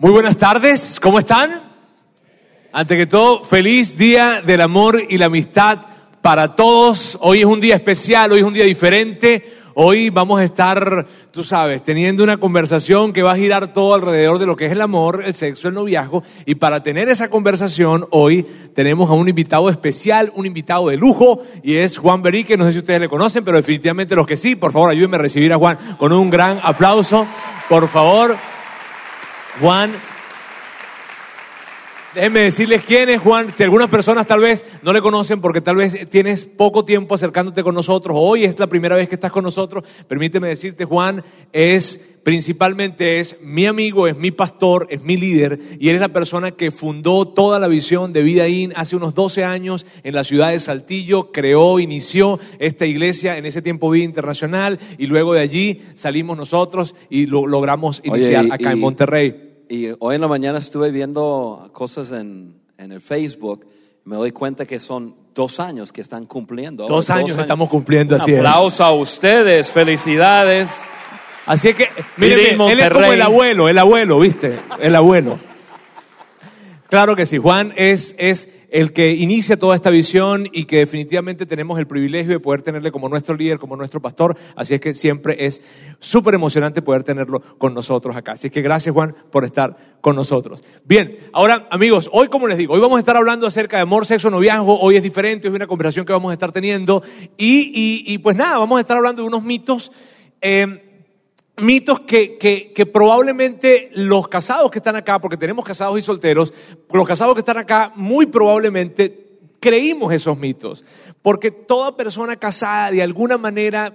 Muy buenas tardes, ¿cómo están? Ante que todo, feliz día del amor y la amistad para todos. Hoy es un día especial, hoy es un día diferente. Hoy vamos a estar, tú sabes, teniendo una conversación que va a girar todo alrededor de lo que es el amor, el sexo, el noviazgo. Y para tener esa conversación, hoy tenemos a un invitado especial, un invitado de lujo, y es Juan Berique. No sé si ustedes le conocen, pero definitivamente los que sí, por favor, ayúdenme a recibir a Juan con un gran aplauso. Por favor, Juan Déjenme decirles quién es Juan. Si algunas personas tal vez no le conocen porque tal vez tienes poco tiempo acercándote con nosotros, hoy es la primera vez que estás con nosotros, permíteme decirte, Juan es principalmente es mi amigo, es mi pastor, es mi líder y él es la persona que fundó toda la visión de Vida In hace unos 12 años en la ciudad de Saltillo, creó, inició esta iglesia en ese tiempo Vida Internacional y luego de allí salimos nosotros y lo logramos iniciar Oye, y- acá en Monterrey. Y hoy en la mañana estuve viendo cosas en, en el Facebook. Me doy cuenta que son dos años que están cumpliendo. Dos años estamos cumpliendo, Un así es. aplauso a ustedes, felicidades. Así es que, miren, Vivir en bien, él es como el abuelo, el abuelo, ¿viste? El abuelo. Claro que sí, Juan es, es el que inicia toda esta visión y que definitivamente tenemos el privilegio de poder tenerle como nuestro líder, como nuestro pastor. Así es que siempre es súper emocionante poder tenerlo con nosotros acá. Así es que gracias, Juan, por estar con nosotros. Bien, ahora, amigos, hoy, como les digo, hoy vamos a estar hablando acerca de amor, sexo, noviazgo. Hoy es diferente, hoy es una conversación que vamos a estar teniendo. Y, y, y pues nada, vamos a estar hablando de unos mitos. eh, mitos que, que, que probablemente los casados que están acá, porque tenemos casados y solteros, los casados que están acá muy probablemente creímos esos mitos, porque toda persona casada de alguna manera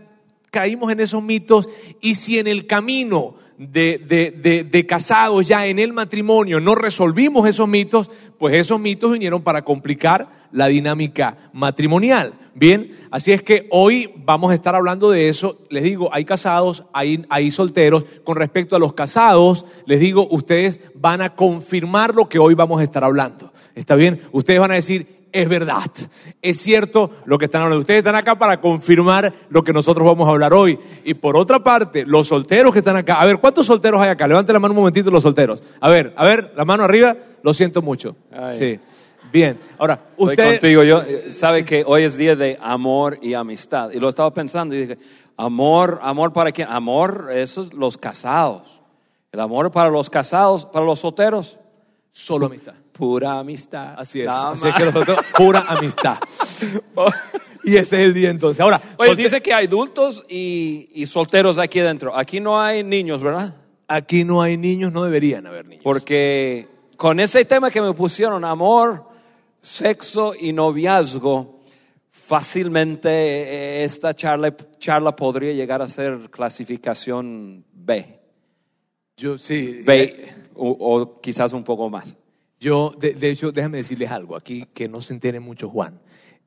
caímos en esos mitos y si en el camino de, de, de, de casados ya en el matrimonio no resolvimos esos mitos, pues esos mitos vinieron para complicar la dinámica matrimonial. Bien, así es que hoy vamos a estar hablando de eso. Les digo, hay casados, hay, hay solteros. Con respecto a los casados, les digo, ustedes van a confirmar lo que hoy vamos a estar hablando. ¿Está bien? Ustedes van a decir, es verdad, es cierto lo que están hablando. Ustedes están acá para confirmar lo que nosotros vamos a hablar hoy. Y por otra parte, los solteros que están acá, a ver, ¿cuántos solteros hay acá? Levanten la mano un momentito los solteros. A ver, a ver, la mano arriba, lo siento mucho. Ay. Sí. Bien, ahora, Estoy usted... contigo. Yo, eh, sabe que hoy es día de amor y amistad. Y lo estaba pensando y dije, amor, amor para quién? Amor, esos los casados. El amor para los casados, para los solteros, Solo amistad. Pura amistad. Así es. Así es que nosotros, pura amistad. Y ese es el día entonces. Ahora, Oye, dice que hay adultos y, y solteros aquí adentro. Aquí no hay niños, ¿verdad? aquí no hay niños, no deberían haber niños. Porque con ese tema que me pusieron, amor, sexo y noviazgo, fácilmente eh, esta charla, charla podría llegar a ser clasificación B. Yo sí. B eh, o, o quizás un poco más. Yo, de, hecho, déjame decirles algo aquí que no se entere mucho Juan.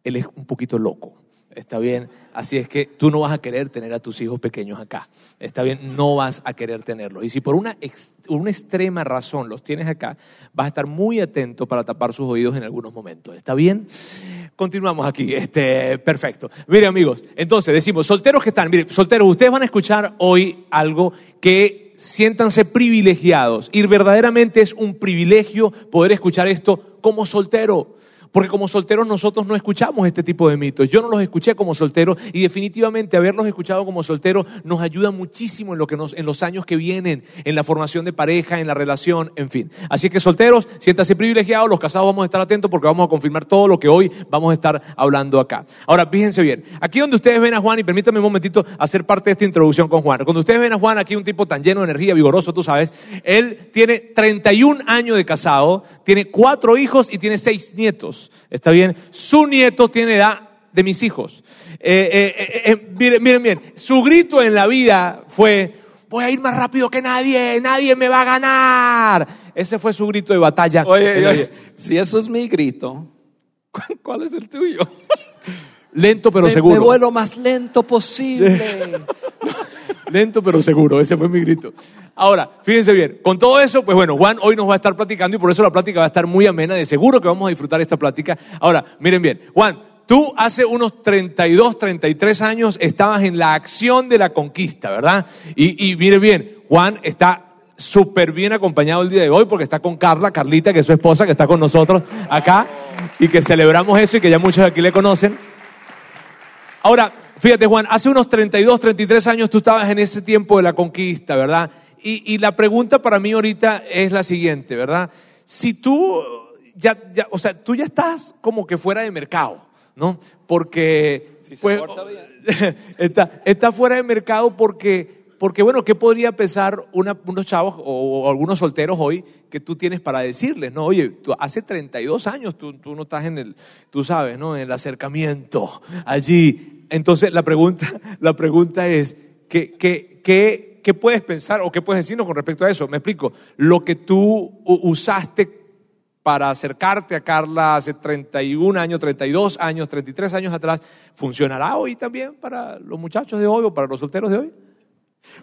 Él es un poquito loco. Está bien. Así es que tú no vas a querer tener a tus hijos pequeños acá. Está bien, no vas a querer tenerlos. Y si por una, una extrema razón los tienes acá, vas a estar muy atento para tapar sus oídos en algunos momentos. ¿Está bien? Continuamos aquí. Este, perfecto. Mire, amigos, entonces decimos, solteros que están, mire, solteros, ustedes van a escuchar hoy algo que siéntanse privilegiados. Y verdaderamente es un privilegio poder escuchar esto como soltero. Porque como solteros nosotros no escuchamos este tipo de mitos. Yo no los escuché como soltero y definitivamente haberlos escuchado como soltero nos ayuda muchísimo en, lo que nos, en los años que vienen, en la formación de pareja, en la relación, en fin. Así que solteros, siéntanse privilegiados, los casados vamos a estar atentos porque vamos a confirmar todo lo que hoy vamos a estar hablando acá. Ahora, fíjense bien, aquí donde ustedes ven a Juan, y permítanme un momentito hacer parte de esta introducción con Juan. Cuando ustedes ven a Juan aquí, un tipo tan lleno de energía, vigoroso, tú sabes, él tiene 31 años de casado, tiene cuatro hijos y tiene seis nietos. ¿Está bien? Su nieto tiene edad de mis hijos. Eh, eh, eh, eh, miren, miren bien, su grito en la vida fue, voy a ir más rápido que nadie, nadie me va a ganar. Ese fue su grito de batalla. Oye, oye, si eso es mi grito, ¿cuál- ¿cuál es el tuyo? Lento pero me, seguro. me vuelo más lento posible. Lento pero seguro, ese fue mi grito. Ahora, fíjense bien, con todo eso, pues bueno, Juan hoy nos va a estar platicando y por eso la plática va a estar muy amena, de seguro que vamos a disfrutar esta plática. Ahora, miren bien, Juan, tú hace unos 32, 33 años estabas en la acción de la conquista, ¿verdad? Y, y miren bien, Juan está súper bien acompañado el día de hoy porque está con Carla, Carlita, que es su esposa, que está con nosotros acá y que celebramos eso y que ya muchos de aquí le conocen. Ahora, fíjate Juan, hace unos 32, 33 años tú estabas en ese tiempo de la conquista, ¿verdad? Y, y la pregunta para mí ahorita es la siguiente, ¿verdad? Si tú ya, ya, o sea, tú ya estás como que fuera de mercado, ¿no? Porque Si se pues, porta bien. está, está fuera de mercado porque, porque bueno, ¿qué podría pensar una- unos chavos o, o algunos solteros hoy que tú tienes para decirles? No, oye, tú, hace 32 años tú, tú no estás en el, tú sabes, ¿no? En el acercamiento allí. Entonces la pregunta, la pregunta es, ¿qué, qué, qué, qué puedes pensar o qué puedes decirnos con respecto a eso? Me explico. Lo que tú usaste para acercarte a Carla hace 31 años, 32 años, 33 años atrás, ¿funcionará hoy también para los muchachos de hoy o para los solteros de hoy?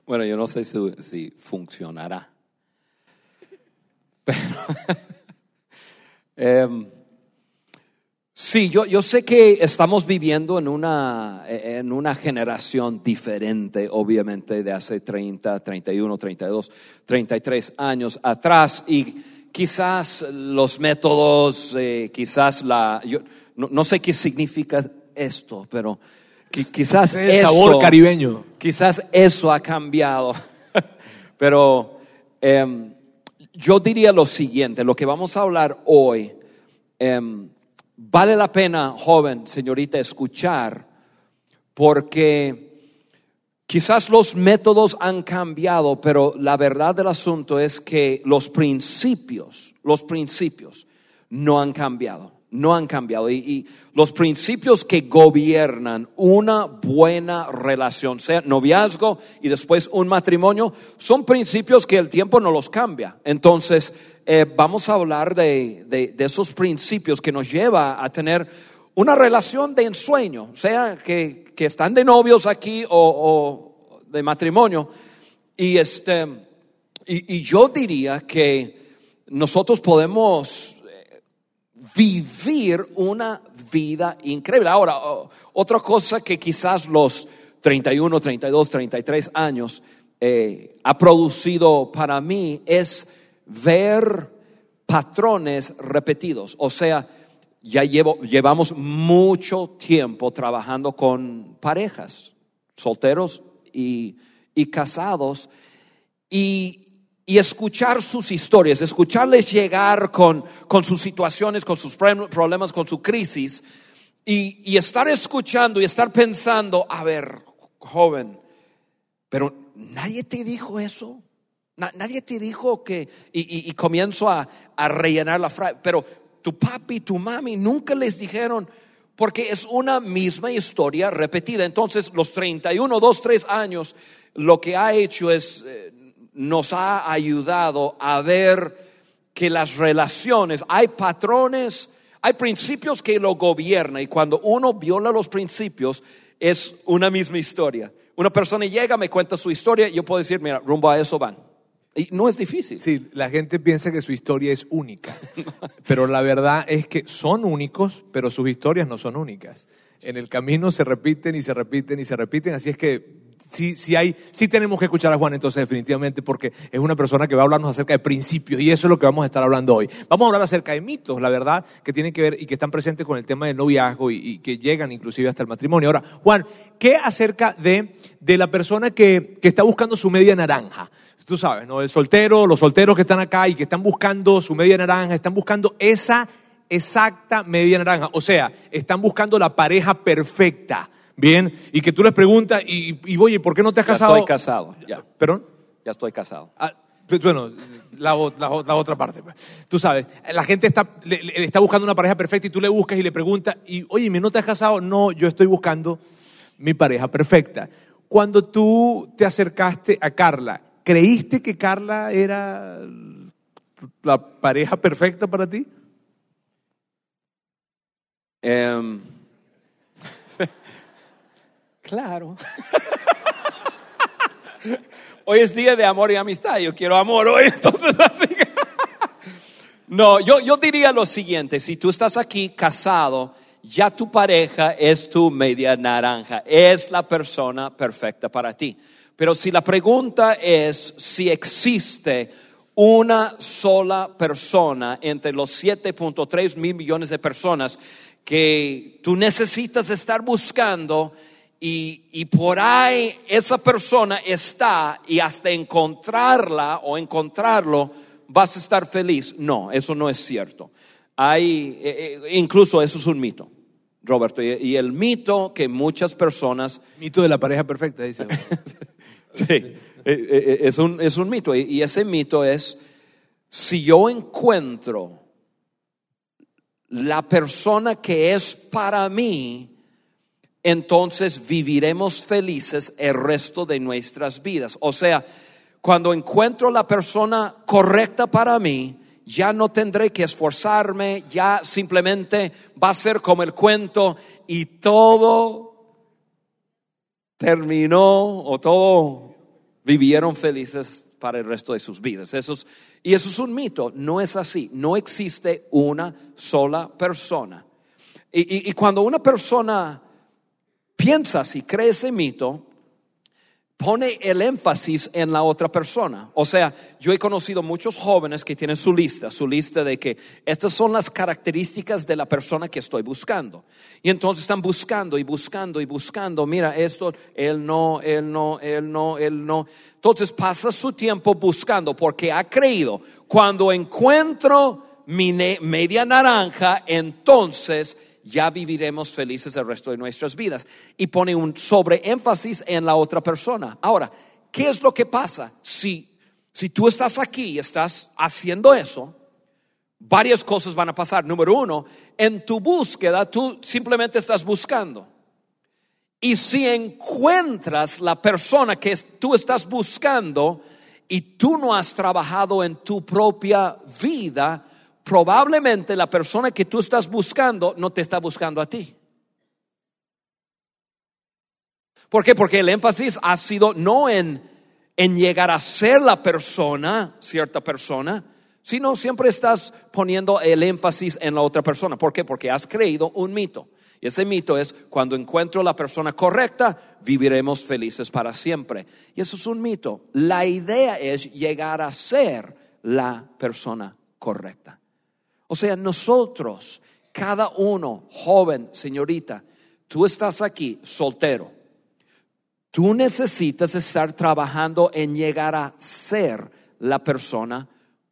Bueno, yo no sé si, si funcionará. Pero, em, sí, yo, yo sé que estamos viviendo en una, en una generación diferente, obviamente, de hace 30, 31, 32, 33 años atrás. Y quizás los métodos, eh, quizás la... Yo, no, no sé qué significa esto, pero qui- quizás El sabor eso- caribeño. Quizás eso ha cambiado, pero em, yo diría lo siguiente, lo que vamos a hablar hoy, em, vale la pena, joven, señorita, escuchar, porque quizás los métodos han cambiado, pero la verdad del asunto es que los principios, los principios no han cambiado, no han cambiado. Y, los principios que gobiernan una buena relación, sea noviazgo y después un matrimonio, son principios que el tiempo no los cambia. Entonces, eh, vamos a hablar de, de- esos principios que nos lleva a tener una relación de ensueño, sea que, que están de novios aquí o, de matrimonio. Y, este, y, yo diría que nosotros podemos vivir una vida increíble. Ahora, otra cosa que quizás los 31, 32, 33 años eh, ha producido para mí es ver patrones repetidos. O sea, ya llevo, llevamos mucho tiempo trabajando con parejas, solteros y, y casados, y, y escuchar sus historias, escucharles llegar con, con sus situaciones, con sus problemas, con su crisis, y, y estar escuchando y estar pensando, a ver, joven, pero nadie te dijo eso. Na- nadie te dijo que, y, y- y comienzo a, a rellenar la frase, pero tu papi, tu mami nunca les dijeron, porque es una misma historia repetida. Entonces, los 31, 2, 3 años, lo que ha hecho es, eh, nos ha ayudado a ver que las relaciones, hay patrones, hay principios que lo gobiernan y cuando uno viola los principios es una misma historia. Una persona llega, me cuenta su historia, yo puedo decir, mira, rumbo a eso van. Y no es difícil. Sí, la gente piensa que su historia es única, pero la verdad es que son únicos, pero sus historias no son únicas. En el camino se repiten y se repiten y se repiten, así es que sí, sí, hay, sí tenemos que escuchar a Juan entonces definitivamente porque es una persona que va a hablarnos acerca de principios y eso es lo que vamos a estar hablando hoy. Vamos a hablar acerca de mitos, la verdad, que tienen que ver y que están presentes con el tema del noviazgo y, y que llegan inclusive hasta el matrimonio. Ahora, Juan, ¿qué acerca de, de la persona que, que está buscando su media naranja? Tú sabes, ¿no? El soltero, los solteros que están acá y que están buscando su media naranja, están buscando esa exacta media naranja. O sea, están buscando la pareja perfecta. Bien, y que tú les preguntas, y, y oye, ¿por qué no te has Ya casado? estoy casado, ya, ¿Perdón? ya estoy casado. Ah, pues, bueno, la, la la otra parte. Tú sabes, la gente está, le- le- está buscando una pareja perfecta y tú le buscas y le preguntas, y oye, ¿me no te has casado? No, yo estoy buscando mi pareja perfecta. Cuando tú te acercaste a Carla, ¿creíste que Carla era la pareja perfecta para ti? Em, claro. hoy es día de amor y amistad. Yo quiero amor hoy, entonces así No, yo, yo diría lo siguiente, si tú estás aquí casado, ya tu pareja es tu media naranja, es la persona perfecta para ti. Pero si la pregunta es si existe una sola persona entre los 7.3 mil millones de personas que tú necesitas estar buscando y, y, por ahí esa persona está y hasta encontrarla o encontrarlo vas a estar feliz. No, eso no es cierto. Hay, eh, eh, incluso eso es un mito. Roberto, y, y el mito que muchas personas Mito de la pareja perfecta, dice. Sí, eh, es un, es un mito. Y ese mito es, si yo encuentro la persona que es para mí, entonces viviremos felices el resto de nuestras vidas. O sea, cuando encuentro la persona correcta para mí, ya no tendré que esforzarme, ya simplemente va a ser como el cuento y todo terminó o todo vivieron felices para el resto de sus vidas. Eso es- y eso es un mito, no es así, no existe una sola persona. Y cuando una persona piensa así, cree ese mito, pone el énfasis en la otra persona. O sea, yo he conocido muchos jóvenes que tienen su lista, su lista de que estas son las características de la persona que estoy buscando. Y entonces están buscando y buscando y buscando, mira esto, él no, él no, él no, él no. Entonces pasa su tiempo buscando porque ha creído, cuando encuentro mi media naranja, entonces ya viviremos felices el resto de nuestras vidas. Y pone un sobreénfasis en la otra persona. Ahora, ¿qué es lo que pasa? Si, si tú estás aquí y estás haciendo eso, varias cosas van a pasar. Número uno, en tu búsqueda tú simplemente estás buscando. Y si encuentras la persona que tú estás buscando y tú no has trabajado en tu propia vida, probablemente la persona que tú estás buscando no te está buscando a ti. ¿Por qué? Porque el énfasis ha sido no en, en llegar a ser la persona, cierta persona, sino siempre estás poniendo el énfasis en la otra persona. ¿Por qué? Porque has creído un mito. Y ese mito es, cuando encuentro la persona correcta, viviremos felices para siempre. Y eso es un mito. La idea es llegar a ser la persona correcta. O sea, nosotros, cada uno, joven, señorita, tú estás aquí soltero. Tú necesitas estar trabajando en llegar a ser la persona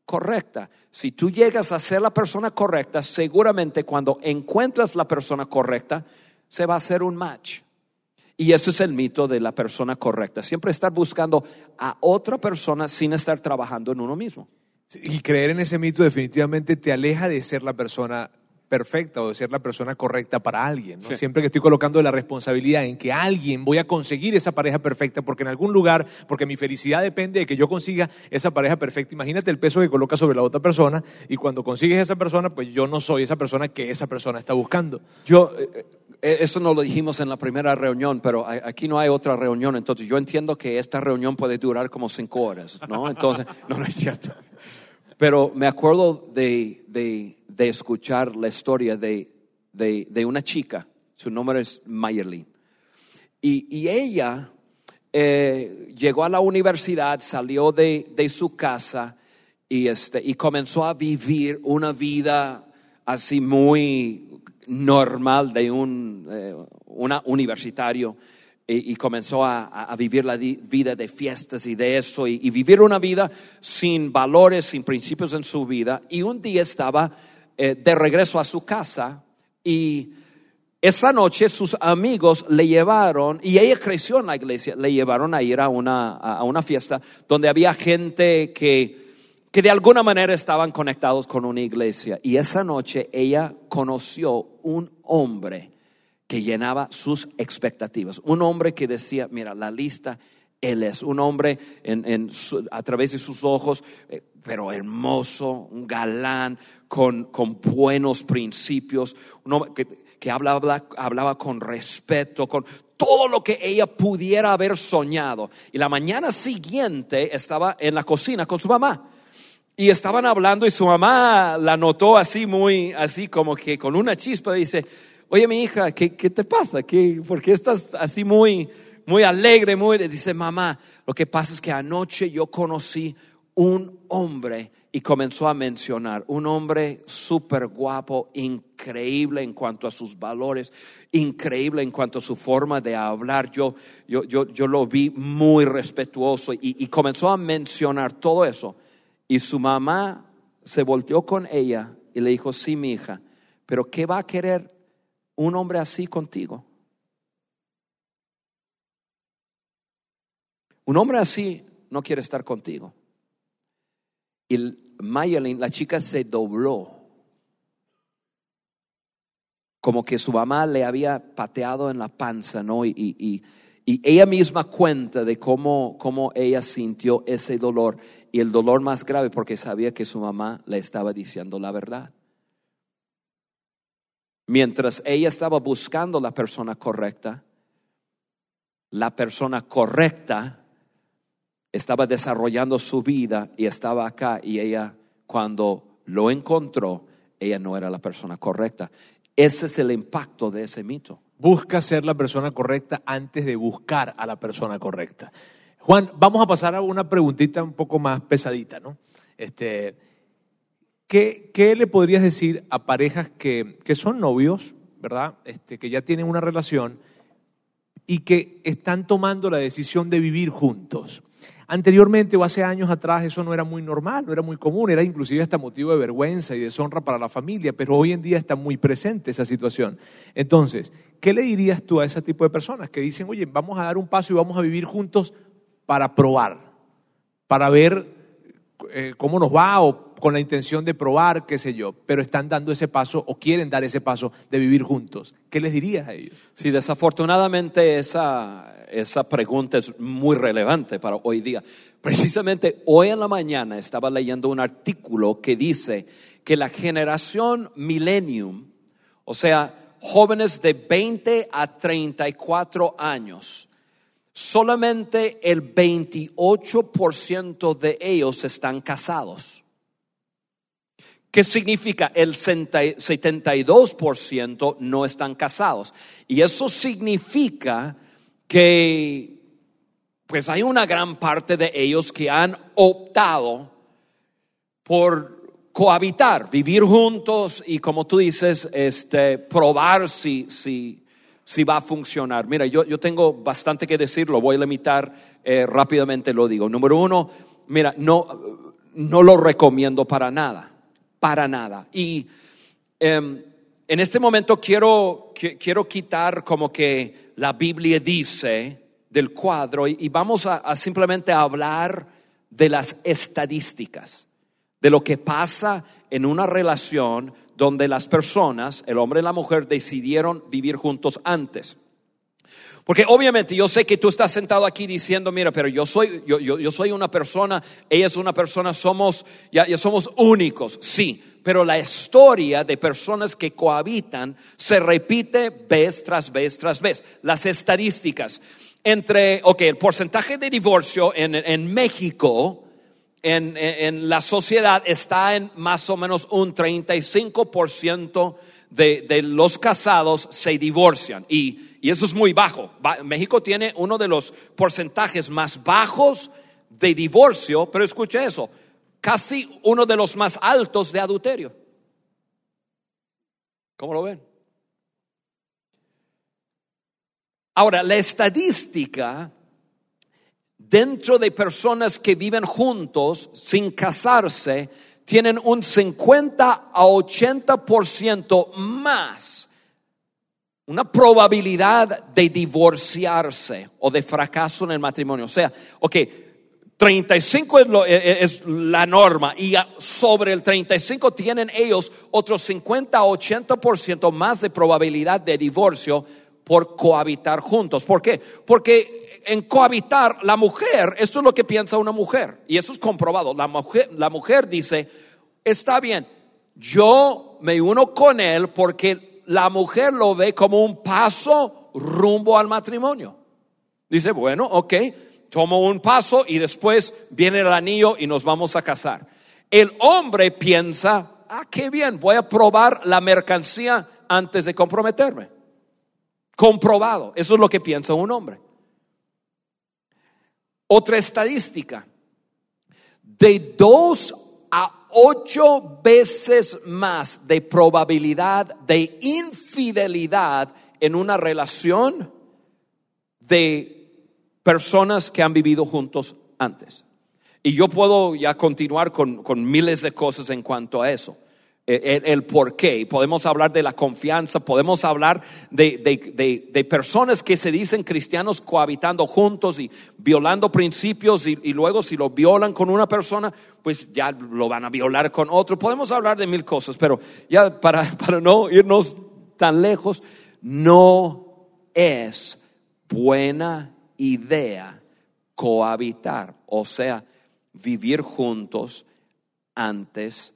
correcta. Si tú llegas a ser la persona correcta, seguramente cuando encuentras la persona correcta, se va a hacer un match. Y ese es el mito de la persona correcta. Siempre estar buscando a otra persona sin estar trabajando en uno mismo. Y creer en ese mito definitivamente te aleja de ser la persona perfecta o de ser la persona correcta para alguien. ¿no? Sí. Siempre que estoy colocando la responsabilidad en que alguien voy a conseguir esa pareja perfecta, porque en algún lugar, porque mi felicidad depende de que yo consiga esa pareja perfecta. Imagínate el peso que coloca sobre la otra persona y cuando consigues esa persona, pues yo no soy esa persona que esa persona está buscando. Yo, eh, eh, eso no lo dijimos en la primera reunión, pero aquí no hay otra reunión, entonces yo entiendo que esta reunión puede durar como cinco horas, ¿no? Entonces, no, no es cierto. Pero me acuerdo de, de- de escuchar la historia de, de- una chica, su nombre es Mayerly, y, y ella eh, llegó a la universidad, salió de, su casa y, este, y comenzó a vivir una vida así muy normal de un eh, universitario y, comenzó a, a- vivir la vida de fiestas y de eso y, vivir una vida sin valores, sin principios en su vida. Y un día estaba eh, de regreso a su casa y esa noche sus amigos le llevaron, y ella creció en la iglesia, le llevaron a ir a una, a una fiesta donde había gente que, que de alguna manera estaban conectados con una iglesia. Y esa noche ella conoció un hombre que llenaba sus expectativas. Un hombre que decía, mira, la lista, él es un hombre en, en a través de sus ojos, eh, pero hermoso, un galán, con, con buenos principios, que, que hablaba, hablaba con respeto, con todo lo que ella pudiera haber soñado. Y la mañana siguiente estaba en la cocina con su mamá. Y estaban hablando y su mamá la notó así muy, así como que con una chispa dice, oye mi hija, ¿qué, qué te pasa? ¿Qué, ¿Por qué estás así muy, muy alegre, muy, dice, mamá, lo que pasa es que anoche yo conocí un hombre y comenzó a mencionar un hombre súper guapo, increíble en cuanto a sus valores, increíble en cuanto a su forma de hablar. Yo, yo, yo, yo lo vi muy respetuoso y, y comenzó a mencionar todo eso. Y su mamá se volteó con ella y le dijo, sí, mi hija, pero ¿qué va a querer un hombre así contigo? Un hombre así no quiere estar contigo. Y Mayelin, la chica se dobló. Como que su mamá le había pateado en la panza, ¿no? Y, y, y ella misma cuenta de cómo, cómo ella sintió ese dolor. Y el dolor más grave porque sabía que su mamá le estaba diciendo la verdad. Mientras ella estaba buscando la persona correcta, la persona correcta estaba desarrollando su vida y estaba acá y ella cuando lo encontró, ella no era la persona correcta. Ese es el impacto de ese mito. Busca ser la persona correcta antes de buscar a la persona correcta. Juan, vamos a pasar a una preguntita un poco más pesadita, ¿no? Este, ¿qué, le podrías decir a parejas que, que son novios, ¿verdad? Este, que ya tienen una relación y que están tomando la decisión de vivir juntos? Anteriormente o hace años atrás eso no era muy normal, no era muy común, era inclusive hasta motivo de vergüenza y deshonra para la familia, pero hoy en día está muy presente esa situación. Entonces, ¿qué le dirías tú a ese tipo de personas que dicen, oye, vamos a dar un paso y vamos a vivir juntos para probar, para ver eh, cómo nos va o con la intención de probar, qué sé yo, pero están dando ese paso o quieren dar ese paso de vivir juntos? ¿Qué les dirías a ellos? Sí, desafortunadamente esa, esa pregunta es muy relevante para hoy día. Precisamente hoy en la mañana estaba leyendo un artículo que dice que la generación millennium, o sea, jóvenes de 20 a 34 años, solamente el 28% de ellos están casados. ¿Qué significa? El 72% no están casados. Y eso significa que pues hay una gran parte de ellos que han optado por cohabitar, vivir juntos y como tú dices, este, probar si, si, va a funcionar. Mira, yo, yo tengo bastante que decir, lo voy a limitar eh, rápidamente, lo digo. Número uno, mira, no, no lo recomiendo para nada, para nada. Y em, en este momento quiero, quiero quitar como que la Biblia dice del cuadro y, vamos a, simplemente hablar de las estadísticas, de lo que pasa en una relación donde las personas, el hombre y la mujer, decidieron vivir juntos antes. Porque obviamente yo sé que tú estás sentado aquí diciendo, mira, pero yo soy, yo, yo, soy una persona, ella es una persona, somos, ya, somos únicos, sí, pero la historia de personas que cohabitan se repite vez tras vez tras vez. Las estadísticas entre, ok, el porcentaje de divorcio en, en México, en, en, la sociedad, está en más o menos un 35% de, de los casados se divorcian. Y, y eso es muy bajo. México tiene uno de los porcentajes más bajos de divorcio, pero escuche eso, casi uno de los más altos de adulterio. ¿Cómo lo ven? Ahora, la estadística dentro de personas que viven juntos sin casarse tienen un 50 a 80% más una probabilidad de divorciarse o de fracaso en el matrimonio. O sea, ok, 35 es, e, e, es, la norma y sobre el 35 tienen ellos otros 50 a 80% más de probabilidad de divorcio por cohabitar juntos. ¿Por qué? Porque en cohabitar la mujer, esto es lo que piensa una mujer y eso es comprobado. La mujer, la mujer dice, está bien, yo me uno con él porque la mujer lo ve como un paso rumbo al matrimonio. Dice, bueno, ok, tomo un paso y después viene el anillo y nos vamos a casar. El hombre piensa, ah, qué bien, voy a probar la mercancía antes de comprometerme comprobado. Eso es lo que piensa un hombre. Otra estadística, de dos a ocho veces más de probabilidad de infidelidad en una relación de personas que han vivido juntos antes. Y yo puedo ya continuar con, con miles de cosas en cuanto a eso. Eh, el, el, por qué. Podemos hablar de la confianza, podemos hablar de, de, de, de, personas que se dicen cristianos cohabitando juntos y violando principios y, y, luego si lo violan con una persona, pues ya lo van a violar con otro. Podemos hablar de mil cosas, pero ya para, para no irnos tan lejos, no es buena idea cohabitar, o sea, vivir juntos antes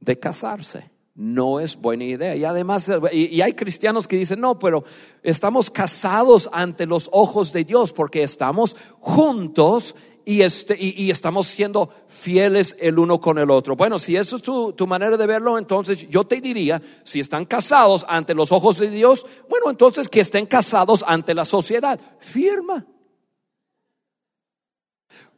de casarse. No es buena idea. Y además, y, hay cristianos que dicen, no, pero estamos casados ante los ojos de Dios porque estamos juntos y, este, y, estamos siendo fieles el uno con el otro. Bueno, si eso es tu, tu, manera de verlo, entonces yo te diría, si están casados ante los ojos de Dios, bueno, entonces que estén casados ante la sociedad. Firma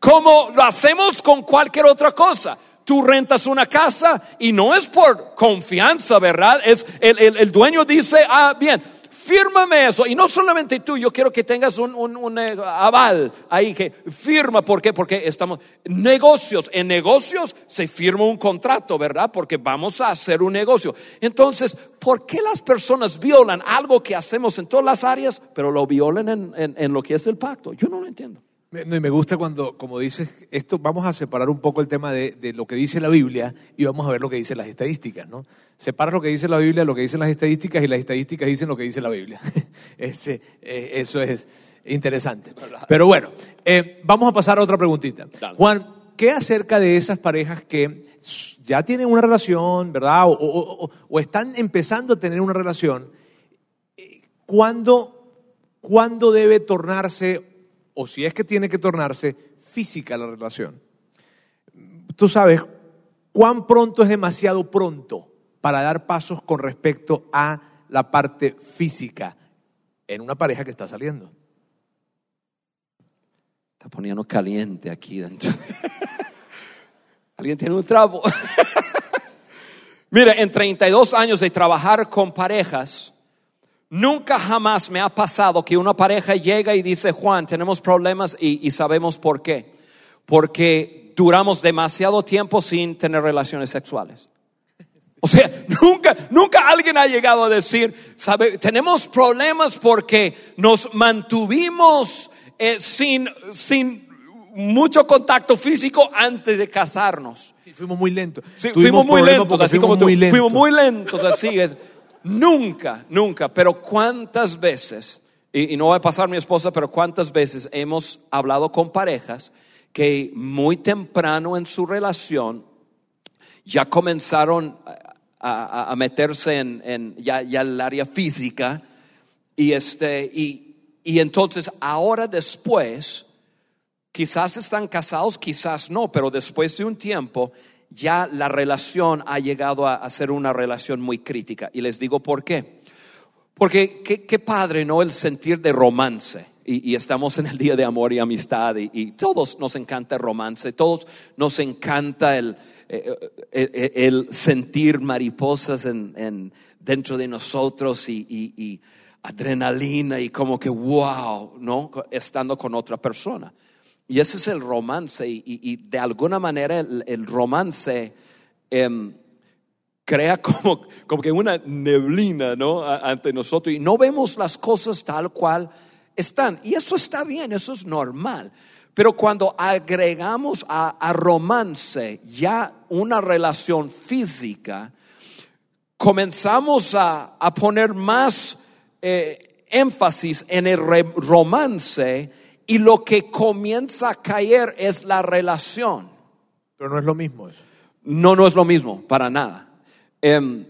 como lo hacemos con cualquier otra cosa. Tú rentas una casa y no es por confianza, ¿verdad? Es el, el, dueño dice, ah, bien, fírmame eso. Y no solamente tú, yo quiero que tengas un, un, un, eh, aval ahí que firma. ¿Por qué? Porque estamos negocios. En negocios se firma un contrato, ¿verdad? Porque vamos a hacer un negocio. Entonces, ¿por qué las personas violan algo que hacemos en todas las áreas, pero lo violan en, en, en lo que es el pacto? Yo no lo entiendo. Y me gusta cuando, como dices, esto vamos a separar un poco el tema de, de, lo que dice la Biblia y vamos a ver lo que dicen las estadísticas, ¿no? Separa lo que dice la Biblia, lo que dicen las estadísticas y las estadísticas dicen lo que dice la Biblia. Ese, eh, eso es interesante. Pero bueno, eh, vamos a pasar a otra preguntita. Juan, ¿qué acerca de esas parejas que ya tienen una relación, ¿verdad? O, o, o están empezando a tener una relación. Eh, ¿Cuándo, ¿Cuándo debe tornarse o si es que tiene que tornarse física la relación. Tú sabes cuán pronto es demasiado pronto para dar pasos con respecto a la parte física en una pareja que está saliendo. Está poniendo caliente aquí dentro. ¿Alguien tiene un trapo? Mira, en 32 años de trabajar con parejas, Nunca jamás me ha pasado que una pareja llega y dice, Juan, tenemos problemas y, sabemos por qué. Porque duramos demasiado tiempo sin tener relaciones sexuales. O sea, nunca, nunca alguien ha llegado a decir, sabe, tenemos problemas porque nos mantuvimos eh, sin, sin mucho contacto físico antes de casarnos. fuimos muy lentos. fuimos muy lentos, así como tú. Fuimos muy lentos, así es. Nunca, nunca, pero cuántas veces, y, no va a pasar mi esposa, pero cuántas veces hemos hablado con parejas que muy temprano en su relación ya comenzaron a, meterse en, ya, el área física y, este, y, y entonces ahora después, quizás están casados, quizás no, pero después de un tiempo ya la relación ha llegado a, ser una relación muy crítica. Y les digo por qué. Porque qué, padre, ¿no? El sentir de romance. Y, estamos en el día de amor y amistad y, todos nos encanta el romance, todos nos encanta el, eh, eh, el, sentir mariposas en, dentro de nosotros y, y adrenalina y como que wow, ¿no? Estando con otra persona. Y ese es el romance y, de alguna manera el, romance em, crea como, como que una neblina ¿no? ante nosotros y no vemos las cosas tal cual están. Y eso está bien, eso es normal. Pero cuando agregamos a, romance ya una relación física, comenzamos a, poner más eh, énfasis en el romance y lo que comienza a caer es la relación. Pero no es lo mismo eso. No, no es lo mismo, para nada. Em,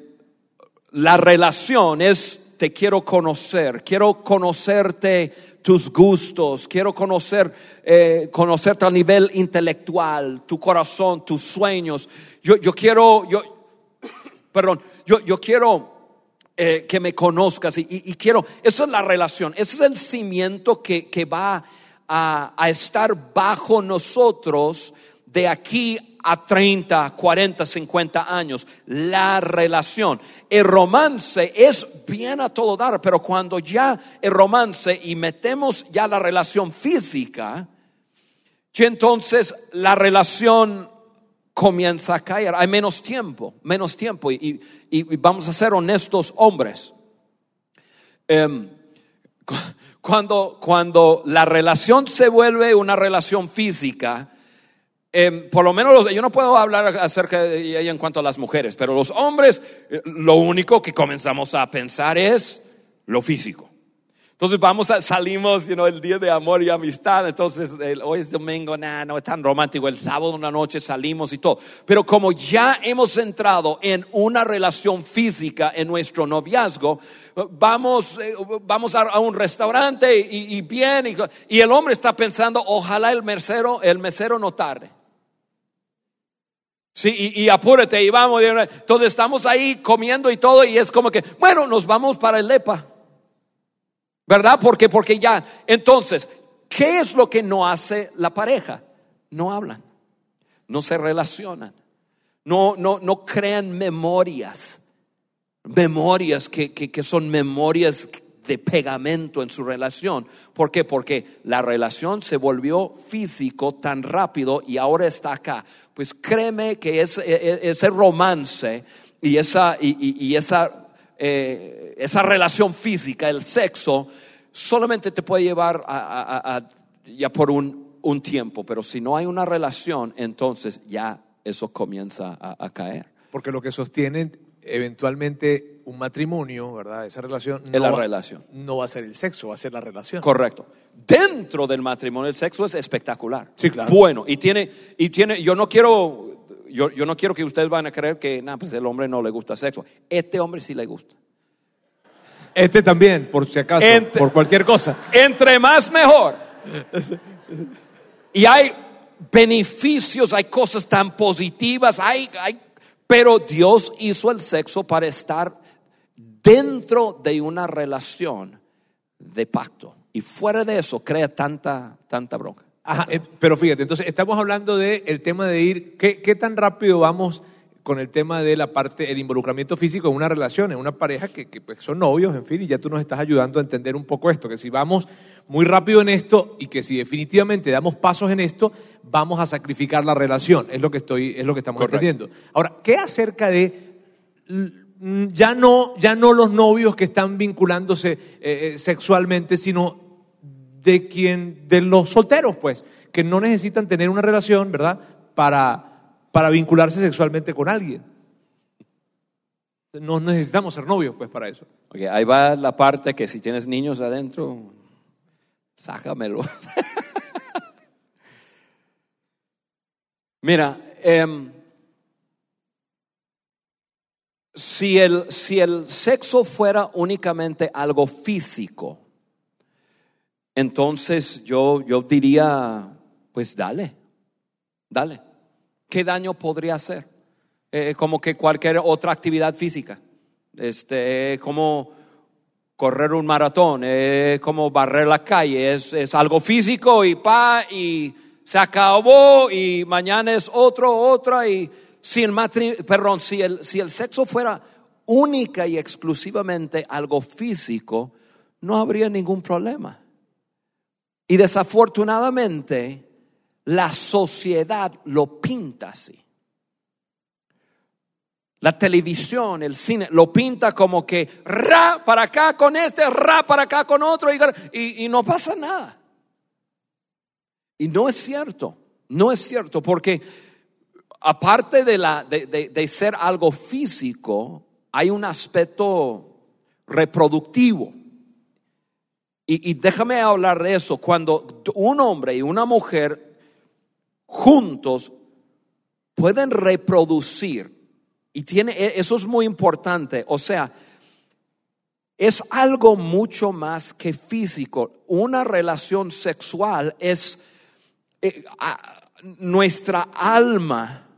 la relación es te quiero conocer, quiero conocerte tus gustos, quiero conocer, eh, conocerte a nivel intelectual, tu corazón, tus sueños. Yo, yo quiero, yo, perdón, yo, yo quiero eh, que me conozcas y, y, quiero, esa es la relación, ese es el cimiento que, que va a, estar bajo nosotros de aquí a 30, 40, 50 años. La relación. El romance es bien a todo dar, pero cuando ya el romance y metemos ya la relación física, y entonces la relación comienza a caer. Hay menos tiempo, menos tiempo. Y, vamos a ser honestos hombres. Em, cuando, cuando la relación se vuelve una relación física, em, por lo menos los- yo no puedo hablar acerca de ella en cuanto a las mujeres, pero los hombres, eh, lo único que comenzamos a pensar es lo físico. Entonces vamos a, salimos, you know, el día de amor y amistad, entonces el- hoy es domingo, nah, no es tan romántico, el sábado una noche salimos y todo. Pero como ya hemos entrado en una relación física en nuestro noviazgo, vamos, eh, vamos a, un restaurante y, bien, y, el hombre está pensando, ojalá el mesero, el mesero no tarde. Sí, y, apúrate y vamos. Entonces estamos ahí comiendo y todo y es como que, bueno, nos vamos para el LEPA. ¿Verdad? Porque, porque ya. Entonces, ¿qué es lo que no hace la pareja? No hablan, no se relacionan, no, no, no crean memorias, memorias que, que, son memorias de pegamento en su relación. ¿Por qué? Porque la relación se volvió físico tan rápido y ahora está acá. Pues créeme que ese, e- ese romance y esa, y- y esa, eh, esa relación física, el sexo, solamente te puede llevar a, a- a- a- ya por un, un tiempo, pero si no hay una relación, entonces ya eso comienza a, caer. Porque lo que sostiene eventualmente un matrimonio, ¿verdad? Esa relación. Es la va- relación. No va a ser el sexo, va a ser la relación. Correcto. Dentro del matrimonio el sexo es espectacular. Sí, claro. Bueno, y tiene, y tiene, yo no quiero, yo, yo no quiero que ustedes van a creer que, nah, pues el hombre no le gusta sexo. Este hombre sí le gusta. Este también, por si acaso, por cualquier cosa. Entre más mejor. Y hay beneficios, hay cosas tan positivas, hay, hay, pero Dios hizo el sexo para estar dentro de una relación de pacto. Y fuera de eso crea tanta, tanta bronca. Ajá, eh, pero fíjate, entonces estamos hablando del el tema de ir, ¿qué, qué tan rápido vamos con el tema de la parte, el involucramiento físico en una relación, en una pareja que, que, pues, son novios, en fin, y ya tú nos estás ayudando a entender un poco esto, que si vamos muy rápido en esto y que si definitivamente damos pasos en esto, vamos a sacrificar la relación, es lo que estoy, es lo que estamos Correcto. entendiendo. Ahora, ¿qué acerca de mm, ya no, ya no los novios que están vinculándose eh, eh, sexualmente, sino de quien, de los solteros, pues, que no necesitan tener una relación, ¿verdad? Para, para vincularse sexualmente con alguien. No necesitamos ser novios, pues, para eso. Ok, ahí va la parte que si tienes niños adentro, sácamelo. Mira, em, si, el, si el sexo fuera únicamente algo físico, entonces yo, yo diría, pues dale, dale. ¿Qué daño podría hacer? Eh, como que cualquier otra actividad física. Este, como correr un maratón, eh, como barrer la calle, es, algo físico y pa, y se acabó y mañana es otro, otra y si el perdón, si el, si el sexo fuera única y exclusivamente algo físico, no habría ningún problema. Y desafortunadamente, la sociedad lo pinta así. La televisión, el cine, lo pinta como que ra para acá con este, ra para acá con otro, y, y- no pasa nada. Y no es cierto, no es cierto, porque aparte de, la, de- de ser algo físico, hay un aspecto reproductivo. Y, déjame hablar de eso. Cuando un hombre y una mujer juntos pueden reproducir, y tiene, e- eso es muy importante, o sea, es algo mucho más que físico. Una relación sexual es eh, nuestra alma,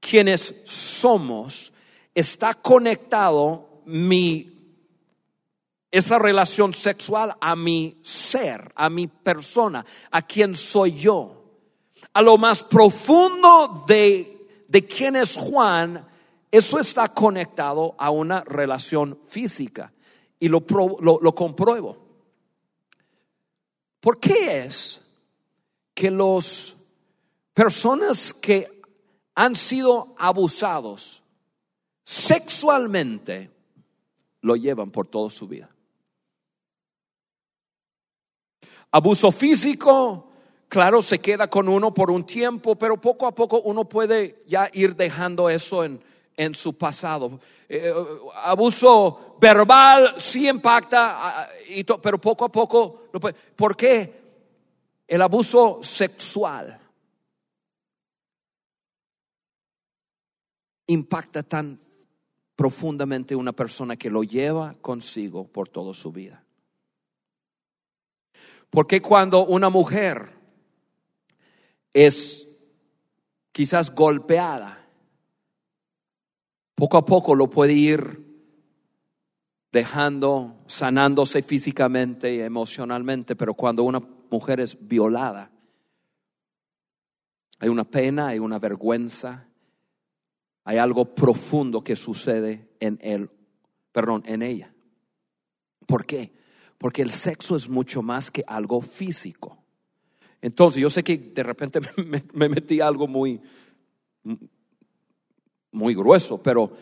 quienes somos, está conectado mi esa relación sexual a mi ser, a mi persona, a quien soy yo. A lo más profundo de, de quién es Juan, eso está conectado a una relación física. Y lo, lo, lo compruebo. ¿Por qué es que las personas que han sido abusados sexualmente lo llevan por toda su vida? Abuso físico, claro, se queda con uno por un tiempo, pero poco a poco uno puede ya ir dejando eso en, en su pasado. Eh, abuso verbal sí impacta, pero poco a poco, ¿por qué? El abuso sexual impacta tan profundamente una persona que lo lleva consigo por toda su vida. Porque cuando una mujer es quizás golpeada, poco a poco lo puede ir dejando, sanándose físicamente y emocionalmente, pero cuando una mujer es violada, hay una pena, hay una vergüenza, hay algo profundo que sucede en él, perdón, en ella. ¿Por qué? Porque el sexo es mucho más que algo físico. Entonces, yo sé que de repente me, metí algo muy, muy grueso, pero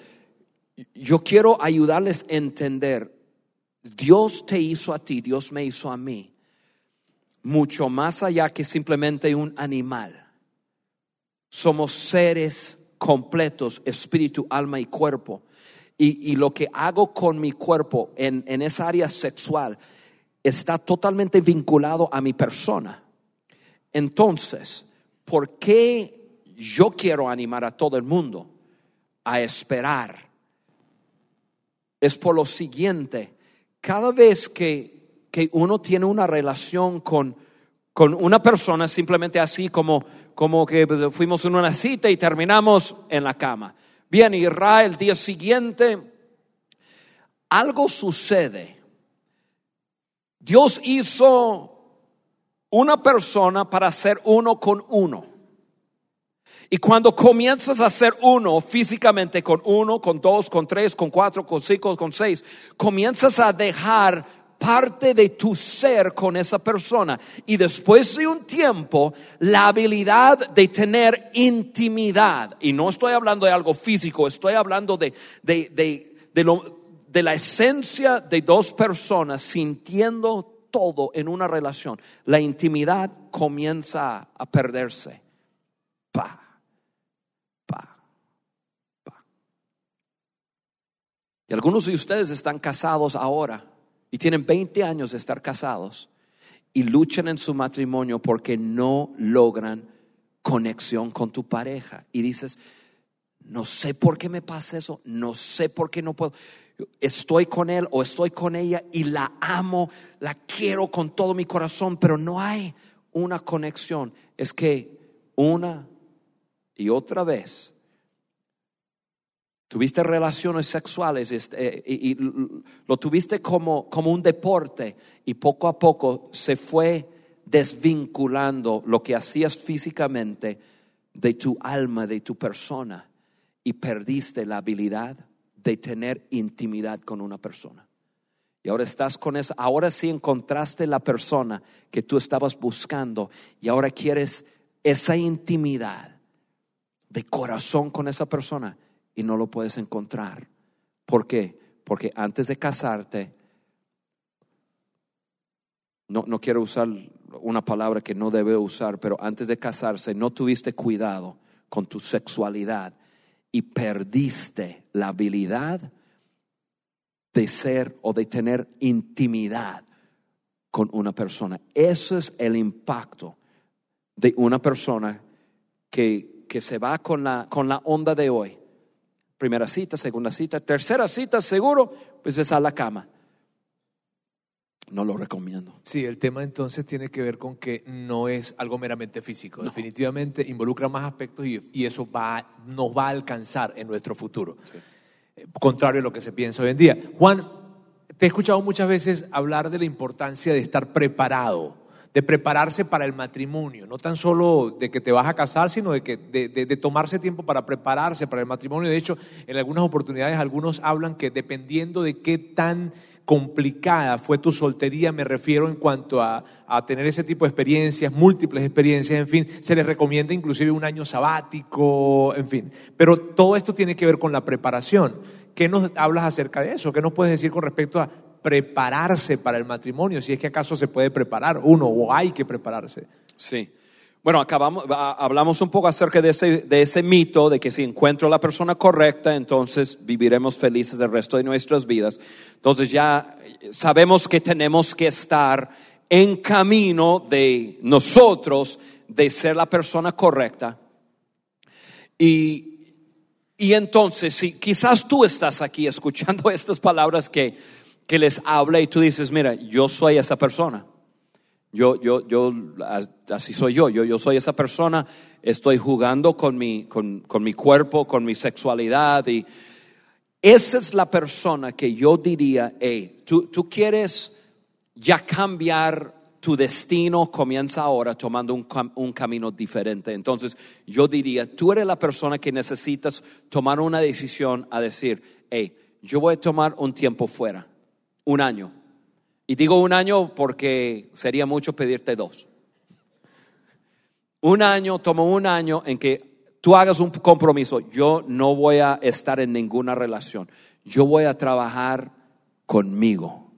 yo quiero ayudarles a entender, Dios te hizo a ti, Dios me hizo a mí, mucho más allá que simplemente un animal. Somos seres completos, espíritu, alma y cuerpo y, lo que hago con mi cuerpo en, en esa área sexual está totalmente vinculado a mi persona. Entonces, ¿por qué yo quiero animar a todo el mundo a esperar? Es por lo siguiente, cada vez que, que uno tiene una relación con, con una persona, simplemente así como, como que pues, fuimos en una cita y terminamos en la cama. Bien, Israel, el día siguiente, algo sucede. Dios hizo una persona para ser uno con uno. Y cuando comienzas a ser uno físicamente con uno, con dos, con tres, con cuatro, con cinco, con seis, comienzas a dejar parte de tu ser con esa persona. Y después de un tiempo, la habilidad de tener intimidad, y no estoy hablando de algo físico, estoy hablando de, de, la esencia de dos personas sintiendo todo en una relación. La intimidad comienza a perderse. Pa, pa, pa. Y algunos de ustedes están casados ahora y tienen 20 años de estar casados y luchan en su matrimonio porque no logran conexión con tu pareja. Y dices, no sé por qué me pasa eso, no sé por qué no puedo. Estoy con él o estoy con ella y la amo, la quiero con todo mi corazón, pero no hay una conexión. Es que una y otra vez Tuviste relaciones sexuales este, y, lo tuviste como, como un deporte y poco a poco se fue desvinculando lo que hacías físicamente de tu alma, de tu persona y perdiste la habilidad de tener intimidad con una persona. Y ahora estás con eso, ahora sí encontraste la persona que tú estabas buscando y ahora quieres esa intimidad de corazón con esa persona y no lo puedes encontrar. ¿Por qué? Porque antes de casarte, no, no quiero usar una palabra que no debe usar, pero antes de casarse no tuviste cuidado con tu sexualidad y perdiste la habilidad de ser o de tener intimidad con una persona. Eso es el impacto de una persona que, que se va con la, con la onda de hoy Primera cita, segunda cita, tercera cita, seguro, pues es a la cama. No lo recomiendo. Sí, el tema entonces tiene que ver con que no es algo meramente físico. Definitivamente involucra más aspectos y, eso va, nos va a alcanzar en nuestro futuro. Eh, contrario a lo que se piensa hoy en día. Juan, Te he escuchado muchas veces hablar de la importancia de estar preparado, de prepararse para el matrimonio, no tan solo de que te vas a casar, sino de, que, de, de- tomarse tiempo para prepararse para el matrimonio. De hecho, en algunas oportunidades algunos hablan que dependiendo de qué tan complicada fue tu soltería, me refiero en cuanto a, a tener ese tipo de experiencias, múltiples experiencias, en fin, se les recomienda inclusive un año sabático, en fin. Pero todo esto tiene que ver con la preparación. ¿Qué nos hablas acerca de eso? ¿Qué nos puedes decir con respecto a prepararse para el matrimonio? Si es que acaso se puede preparar uno o hay que prepararse. Sí. Bueno, acabamos, a- hablamos un poco acerca de ese, de ese mito de que si encuentro la persona correcta, entonces viviremos felices el resto de nuestras vidas. Entonces ya sabemos que tenemos que estar en camino de nosotros de ser la persona correcta. Y, y entonces, si quizás tú estás aquí escuchando estas palabras que, que les habla y tú dices, mira, yo soy esa persona. Yo, yo, yo, as- así soy yo. yo, yo soy esa persona, estoy jugando con mi, con, con mi cuerpo, con mi sexualidad y esa es la persona que yo diría, hey, tú, tú quieres ya cambiar tu destino, comienza ahora tomando un, un camino diferente. Entonces yo diría, tú eres la persona que necesitas tomar una decisión a decir, hey, yo voy a tomar un tiempo fuera, un año. Y digo un año porque sería mucho pedirte dos. Un año, tomo un año en que tú hagas un compromiso. Yo no voy a estar en ninguna relación. Yo voy a trabajar conmigo.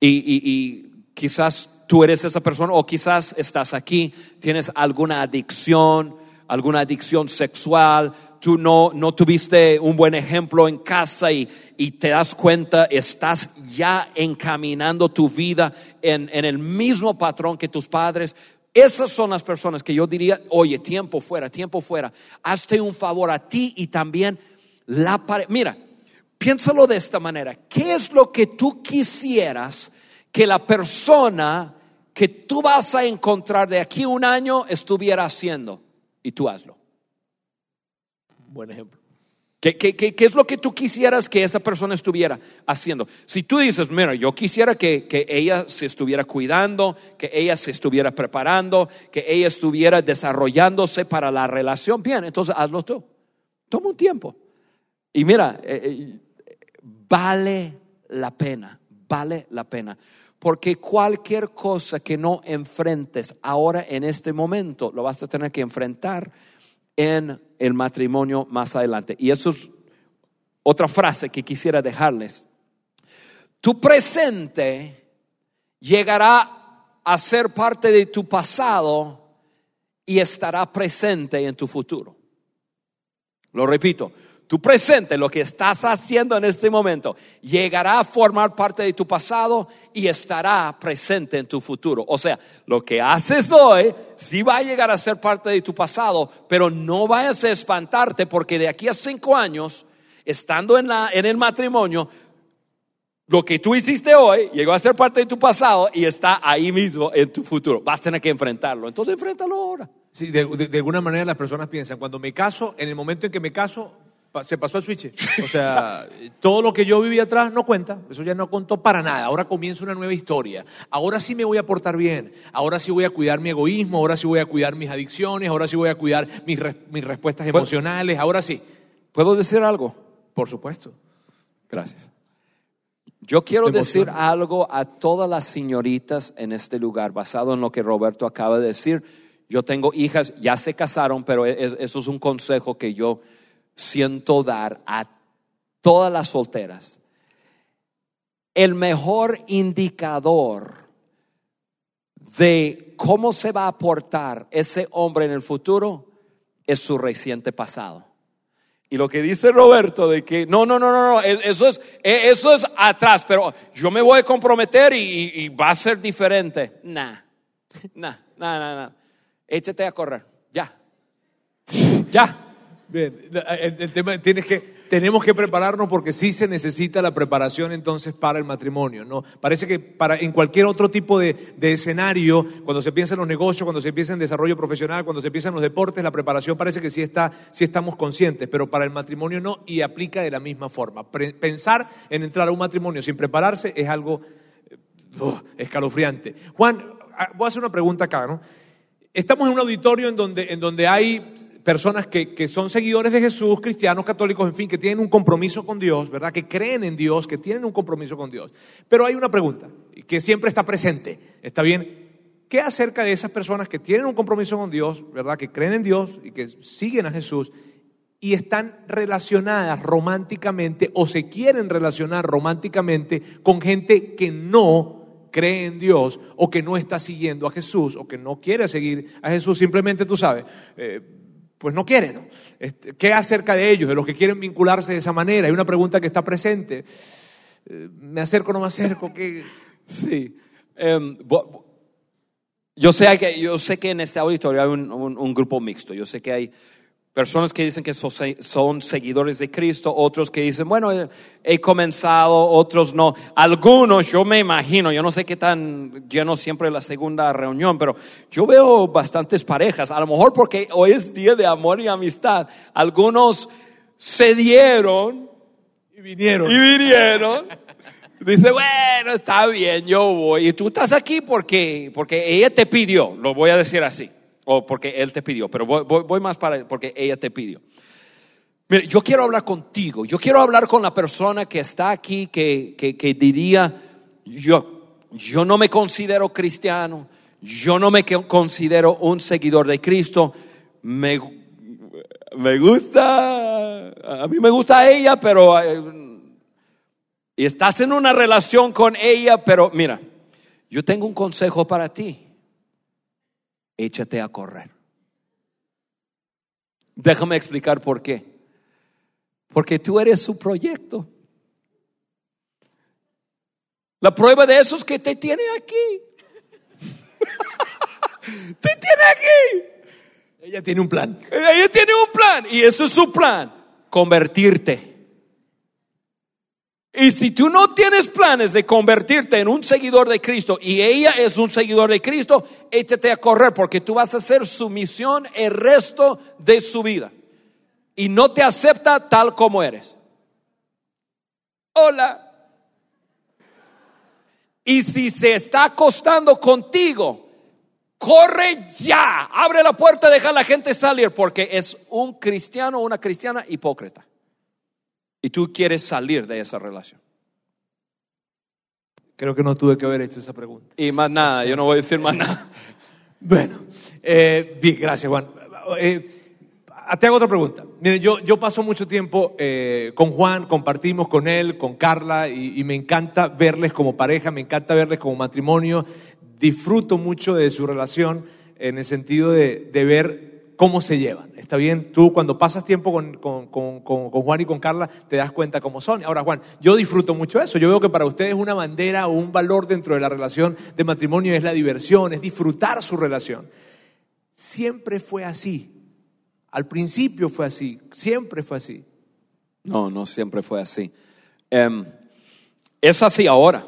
Y, y- quizás tú eres esa persona o quizás estás aquí, tienes alguna adicción, alguna adicción sexual, tú no, no tuviste un buen ejemplo en casa y, y te das cuenta, estás ya encaminando tu vida en, en el mismo patrón que tus padres. Esas son las personas que yo diría, oye, tiempo fuera, tiempo fuera, hazte un favor a ti y también la pareja. Mira, Piénsalo de esta manera. ¿Qué es lo que tú quisieras que la persona que tú vas a encontrar de aquí un año estuviera haciendo? Y tú hazlo. Buen ejemplo. ¿Qué, qué- qué- qué es lo que tú quisieras que esa persona estuviera haciendo? Si tú dices, mira, yo quisiera que, que ella se estuviera cuidando, que ella se estuviera preparando, que ella estuviera desarrollándose para la relación, bien, entonces hazlo tú. Toma un tiempo. Y mira, eh, eh, vale la pena, vale la pena. Porque cualquier cosa que no enfrentes ahora en este momento, lo vas a tener que enfrentar en el matrimonio más adelante. Y eso es otra frase que quisiera dejarles. Tu presente llegará a ser parte de tu pasado y estará presente en tu futuro. Lo repito, tu presente, lo que estás haciendo en este momento, llegará a formar parte de tu pasado y estará presente en tu futuro. O sea, lo que haces hoy sí va a llegar a ser parte de tu pasado, pero no vayas a espantarte porque de aquí a cinco años, estando en, la, en el matrimonio, lo que tú hiciste hoy llegó a ser parte de tu pasado y está ahí mismo en tu futuro. Vas a tener que enfrentarlo. Entonces, enfréntalo ahora. Sí, de, alguna manera las personas piensan, cuando me caso, en el momento en que me caso, se pasó el switch. O sea, todo lo que yo viví atrás no cuenta, eso ya no contó para nada. Ahora comienza una nueva historia. Ahora sí me voy a portar bien. Ahora sí voy a cuidar mi egoísmo. Ahora sí voy a cuidar mis adicciones. Ahora sí voy a cuidar mis, res- mis respuestas emocionales. Ahora sí. ¿Puedo decir algo? Por supuesto. Gracias. Yo quiero decir algo a todas las señoritas en este lugar, basado en lo que Roberto acaba de decir. Yo tengo hijas, ya se casaron, pero es- eso es un consejo que yo siento dar a todas las solteras. El mejor indicador de cómo se va a portar ese hombre en el futuro es su reciente pasado. Y lo que dice Roberto de que no, no, no, no, no, e- eso es, e- eso es atrás, pero yo me voy a comprometer y, y- va a ser diferente. Nah, nah, nah, nah, nah. Échate a correr, ya, ya. Bien, el, tema tienes que tenemos que prepararnos porque sí se necesita la preparación entonces para el matrimonio. ¿no? Parece que para, en cualquier otro tipo de, de escenario, cuando se piensa en los negocios, cuando se piensa en desarrollo profesional, cuando se piensa en los deportes, la preparación parece que sí, está, sí estamos conscientes, pero para el matrimonio no y aplica de la misma forma. Pensar en entrar a un matrimonio sin prepararse es algo eh, escalofriante. Juan, ah, voy a hacer una pregunta acá, ¿no? Estamos en un auditorio en donde, en donde hay personas que, que son seguidores de Jesús, cristianos, católicos, en fin, que tienen un compromiso con Dios, ¿verdad? Que creen en Dios, que tienen un compromiso con Dios. Pero hay una pregunta que siempre está presente, ¿está bien? ¿Qué acerca de esas personas que tienen un compromiso con Dios, ¿verdad? Que creen en Dios y que siguen a Jesús y están relacionadas románticamente o se quieren relacionar románticamente con gente que no cree en Dios o que no está siguiendo a Jesús o que no quiere seguir a Jesús, simplemente tú sabes, eh, pues no quiere, ¿no? Este, ¿Qué acerca de ellos, de los que quieren vincularse de esa manera? Hay una pregunta que está presente. Eh, ¿Me acerco o no me acerco? ¿Qué? Sí. Em, yo, sé que, yo sé que en este auditorio hay un grupo mixto. Yo sé que hay personas que dicen que so- son seguidores de Cristo, otros que dicen, bueno, eh, he comenzado, otros no. Algunos, yo me imagino, yo no sé qué tan lleno siempre la segunda reunión, pero yo veo bastantes parejas. A lo mejor porque hoy es día de amor y amistad. Algunos se dieron Y vinieron. y vinieron. Dice, bueno, está bien, yo voy. Y tú estás aquí porque, porque ella te pidió, lo voy a decir así. O porque él te pidió, pero voy, más para porque ella te pidió. Mire, yo quiero hablar contigo. Yo quiero hablar con la persona que está aquí, que, que, que diría, yo, yo no me considero cristiano, yo no me considero un seguidor de Cristo. Me, me gusta, a mí me gusta ella, pero... eh, y estás en una relación con ella, pero mira, yo tengo un consejo para ti. Échate a correr. Déjame explicar por qué. Porque tú eres su proyecto. La prueba de eso es que te tiene aquí. te tiene aquí. Ella tiene un plan. Ella tiene un plan y ese es su plan, convertirte. Y si tú no tienes planes de convertirte en un seguidor de Cristo y ella es un seguidor de Cristo, échate a correr porque tú vas a hacer su misión el resto de su vida. Y no te acepta tal como eres. Hola. Y si se está acostando contigo, corre ya, abre la puerta, deja a la gente salir, porque es un cristiano o una cristiana hipócrita. Y tú quieres salir de esa relación. Creo que no tuve que haber hecho esa pregunta. Y más nada, yo no voy a decir más nada. Bueno, eh, bien, gracias Juan. Eh, te hago otra pregunta. Mire, yo, yo paso mucho tiempo eh, con Juan, compartimos con él, con Carla, y, y me encanta verles como pareja, me encanta verles como matrimonio. Disfruto mucho de su relación en el sentido de, de ver cómo se llevan. ¿Está bien? Tú cuando pasas tiempo con, con- con- con- Juan y con Carla te das cuenta cómo son. Ahora, Juan, yo disfruto mucho eso. Yo veo que para ustedes una bandera o un valor dentro de la relación de matrimonio es la diversión, es disfrutar su relación. Siempre fue así. Al principio fue así, siempre fue así. No, no siempre fue así. Em, es así ahora.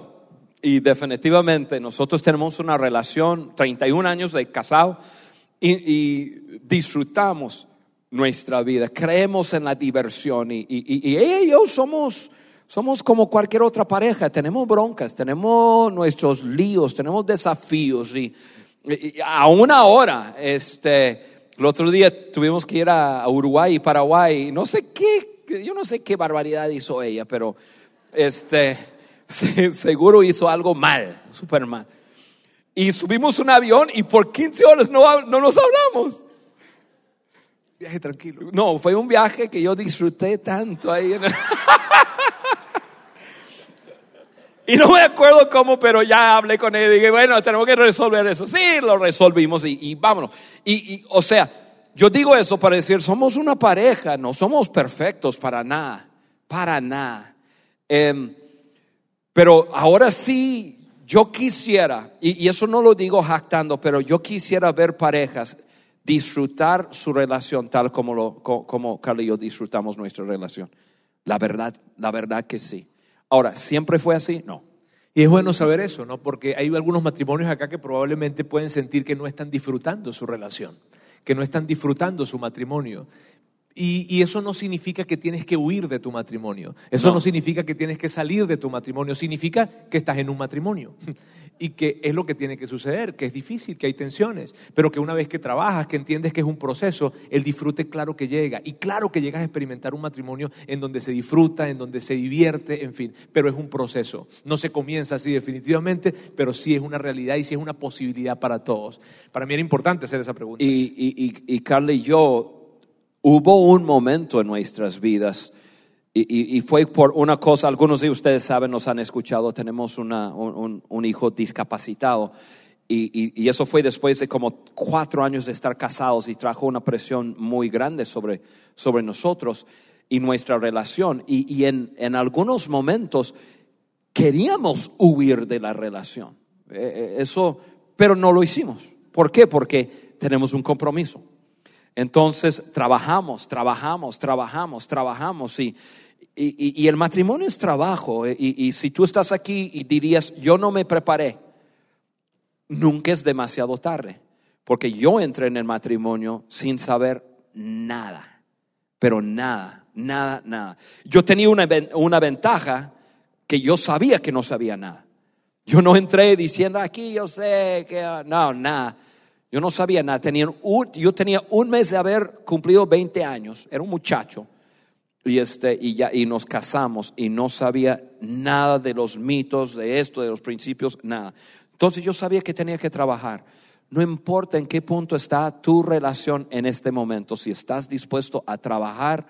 Y definitivamente nosotros tenemos una relación, 31 años de casado, y, disfrutamos nuestra vida. Creemos en la diversión. Y, y- ella y yo somos, somos como cualquier otra pareja. Tenemos broncas, tenemos nuestros líos, tenemos desafíos. Y, y- aún ahora, este, el otro día tuvimos que ir a, Uruguay y Paraguay. No sé qué, yo no sé qué barbaridad hizo ella, pero este, se- seguro hizo algo mal, súper mal. Y subimos un avión y por 15 horas no, no nos hablamos. Viaje tranquilo. No, fue un viaje que yo disfruté tanto ahí. en el- y no me acuerdo cómo, pero ya hablé con él y dije, bueno, tenemos que resolver eso. Sí, lo resolvimos y, y vámonos. Y, y, o sea, yo digo eso para decir, somos una pareja, no somos perfectos para nada, para nada. Em, pero ahora sí, yo quisiera, y, y eso no lo digo jactando, pero yo quisiera ver parejas disfrutar su relación tal como, lo, co- como Carla y yo disfrutamos nuestra relación. La verdad, la verdad que sí. Ahora, ¿siempre fue así? No. Y es bueno saber eso, ¿no? Porque hay algunos matrimonios acá que probablemente pueden sentir que no están disfrutando su relación, que no están disfrutando su matrimonio. Y, y eso no significa que tienes que huir de tu matrimonio. Eso No. no significa que tienes que salir de tu matrimonio. Significa que estás en un matrimonio. Y que es lo que tiene que suceder, que es difícil, que hay tensiones, pero que una vez que trabajas, que entiendes que es un proceso, el disfrute claro que llega. Y claro que llegas a experimentar un matrimonio en donde se disfruta, en donde se divierte, en fin, pero es un proceso. No se comienza así definitivamente, pero sí es una realidad y sí es una posibilidad para todos. Para mí era importante hacer esa pregunta. Y, y, y, y Carla y yo, hubo un momento en nuestras vidas, y, y- fue por una cosa, algunos de ustedes saben, nos han escuchado, tenemos una- un, un- hijo discapacitado, y, y- y eso fue después de como cuatro años de estar casados y trajo una presión muy grande sobre, sobre nosotros y nuestra relación. Y, y en, en algunos momentos queríamos huir de la relación. Eh, eh, Eso, pero no lo hicimos. ¿Por qué? Porque tenemos un compromiso. Entonces trabajamos, trabajamos, trabajamos, trabajamos y, y- y- el matrimonio es trabajo. eh, Y, y si tú estás aquí y dirías, yo no me preparé, nunca es demasiado tarde, porque yo entré en el matrimonio sin saber nada, pero nada, nada, nada. Yo tenía una, una ventaja que yo sabía que no sabía nada. Yo no entré diciendo aquí yo sé que ah", no, nada. Yo no sabía nada. Tenía un- yo tenía un mes de haber cumplido 20 años. Era un muchacho. Y, este, y, ya, y nos casamos y no sabía nada de los mitos, de esto, de los principios, nada. Entonces yo sabía que tenía que trabajar. No importa en qué punto está tu relación en este momento, si estás dispuesto a trabajar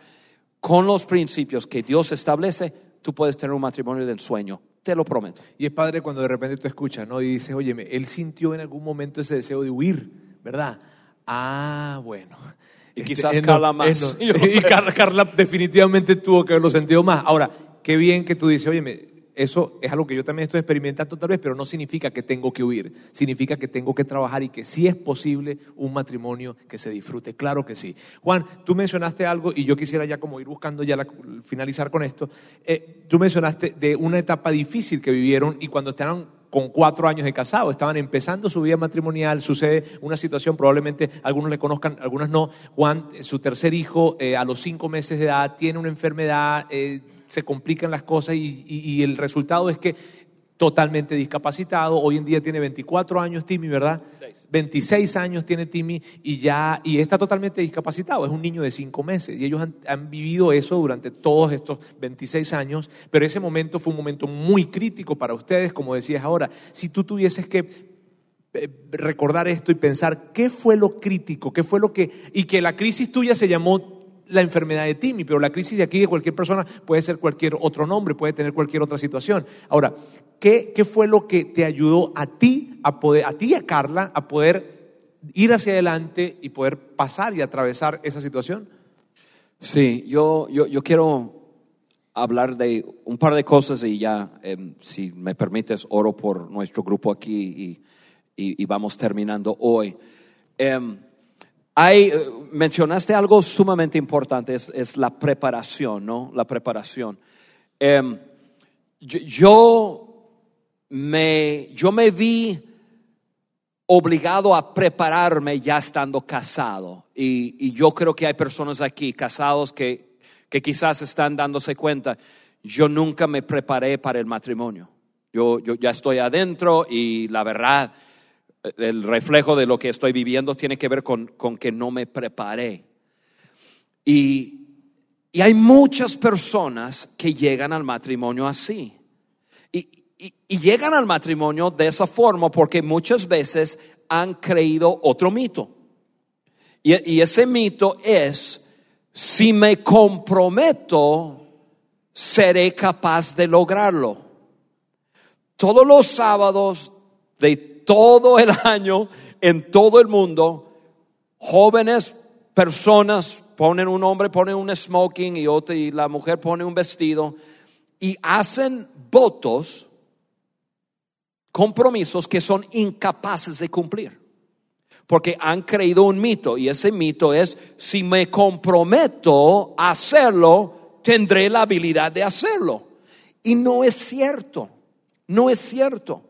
con los principios que Dios establece, tú puedes tener un matrimonio del sueño. Te lo prometo. Y es padre cuando de repente tú escuchas, ¿no? Y dices, oye, él sintió en algún momento ese deseo de huir, ¿verdad? Ah, bueno. Y quizás eh, no, Carla más. no. Y Carla definitivamente tuvo que haberlo sentido más. Ahora, qué bien que tú dices, oye, eso es algo que yo también estoy experimentando tal vez, pero no significa que tengo que huir. Significa que tengo que trabajar y que sí es posible un matrimonio que se disfrute. Claro que sí. Juan, tú mencionaste algo y yo quisiera ya como ir buscando ya la- finalizar con esto. Eh, tú mencionaste de una etapa difícil que vivieron y cuando estaban con cuatro años de casado, estaban empezando su vida matrimonial, sucede una situación, probablemente algunos le conozcan, algunos no. Juan, eh, su tercer hijo, eh, a los cinco meses de edad, tiene una enfermedad, eh, se complican las cosas y, el resultado es que totalmente discapacitado, hoy en día tiene 24 años Timmy, ¿verdad? 26 años tiene Timmy y ya y está totalmente discapacitado, es un niño de 5 meses y ellos han, han vivido eso durante todos estos 26 años, pero ese momento fue un momento muy crítico para ustedes, como decías ahora, si tú tuvieses que eh, recordar esto y pensar qué fue lo crítico, qué fue lo que y que la crisis tuya se llamó la enfermedad de Timmy, pero la crisis de aquí de cualquier persona puede ser cualquier otro nombre, puede tener cualquier otra situación. Ahora, ¿qué, qué fue lo que te ayudó a ti, a poder, a ti a Carla, a poder ir hacia adelante y poder pasar y atravesar esa situación? Sí, yo, yo, yo quiero hablar de un par de cosas y ya, em, si me permites, oro por nuestro grupo aquí y, y- y vamos terminando hoy. Em, hay, eh, mencionaste algo sumamente importante, es, es la preparación, ¿no? La preparación. Em, yo, yo me, yo me vi obligado a prepararme ya estando casado. Y, y yo creo que hay personas aquí casados que, que quizás están dándose cuenta, yo nunca me preparé para el matrimonio. Yo, yo ya estoy adentro y la verdad, el reflejo de lo que estoy viviendo tiene que ver con, con que no me preparé. Y, y hay muchas personas que llegan al matrimonio así. Y, y- llegan al matrimonio de esa forma porque muchas veces han creído otro mito. Y, y ese mito es, si me comprometo, seré capaz de lograrlo. Todos los sábados de todo el año, en todo el mundo, jóvenes personas ponen un hombre, pone un smoking y, otro, y la mujer pone un vestido y hacen votos, compromisos que son incapaces de cumplir. Porque han creído un mito y ese mito es, si me comprometo a hacerlo, tendré la habilidad de hacerlo. Y no es cierto, no es cierto.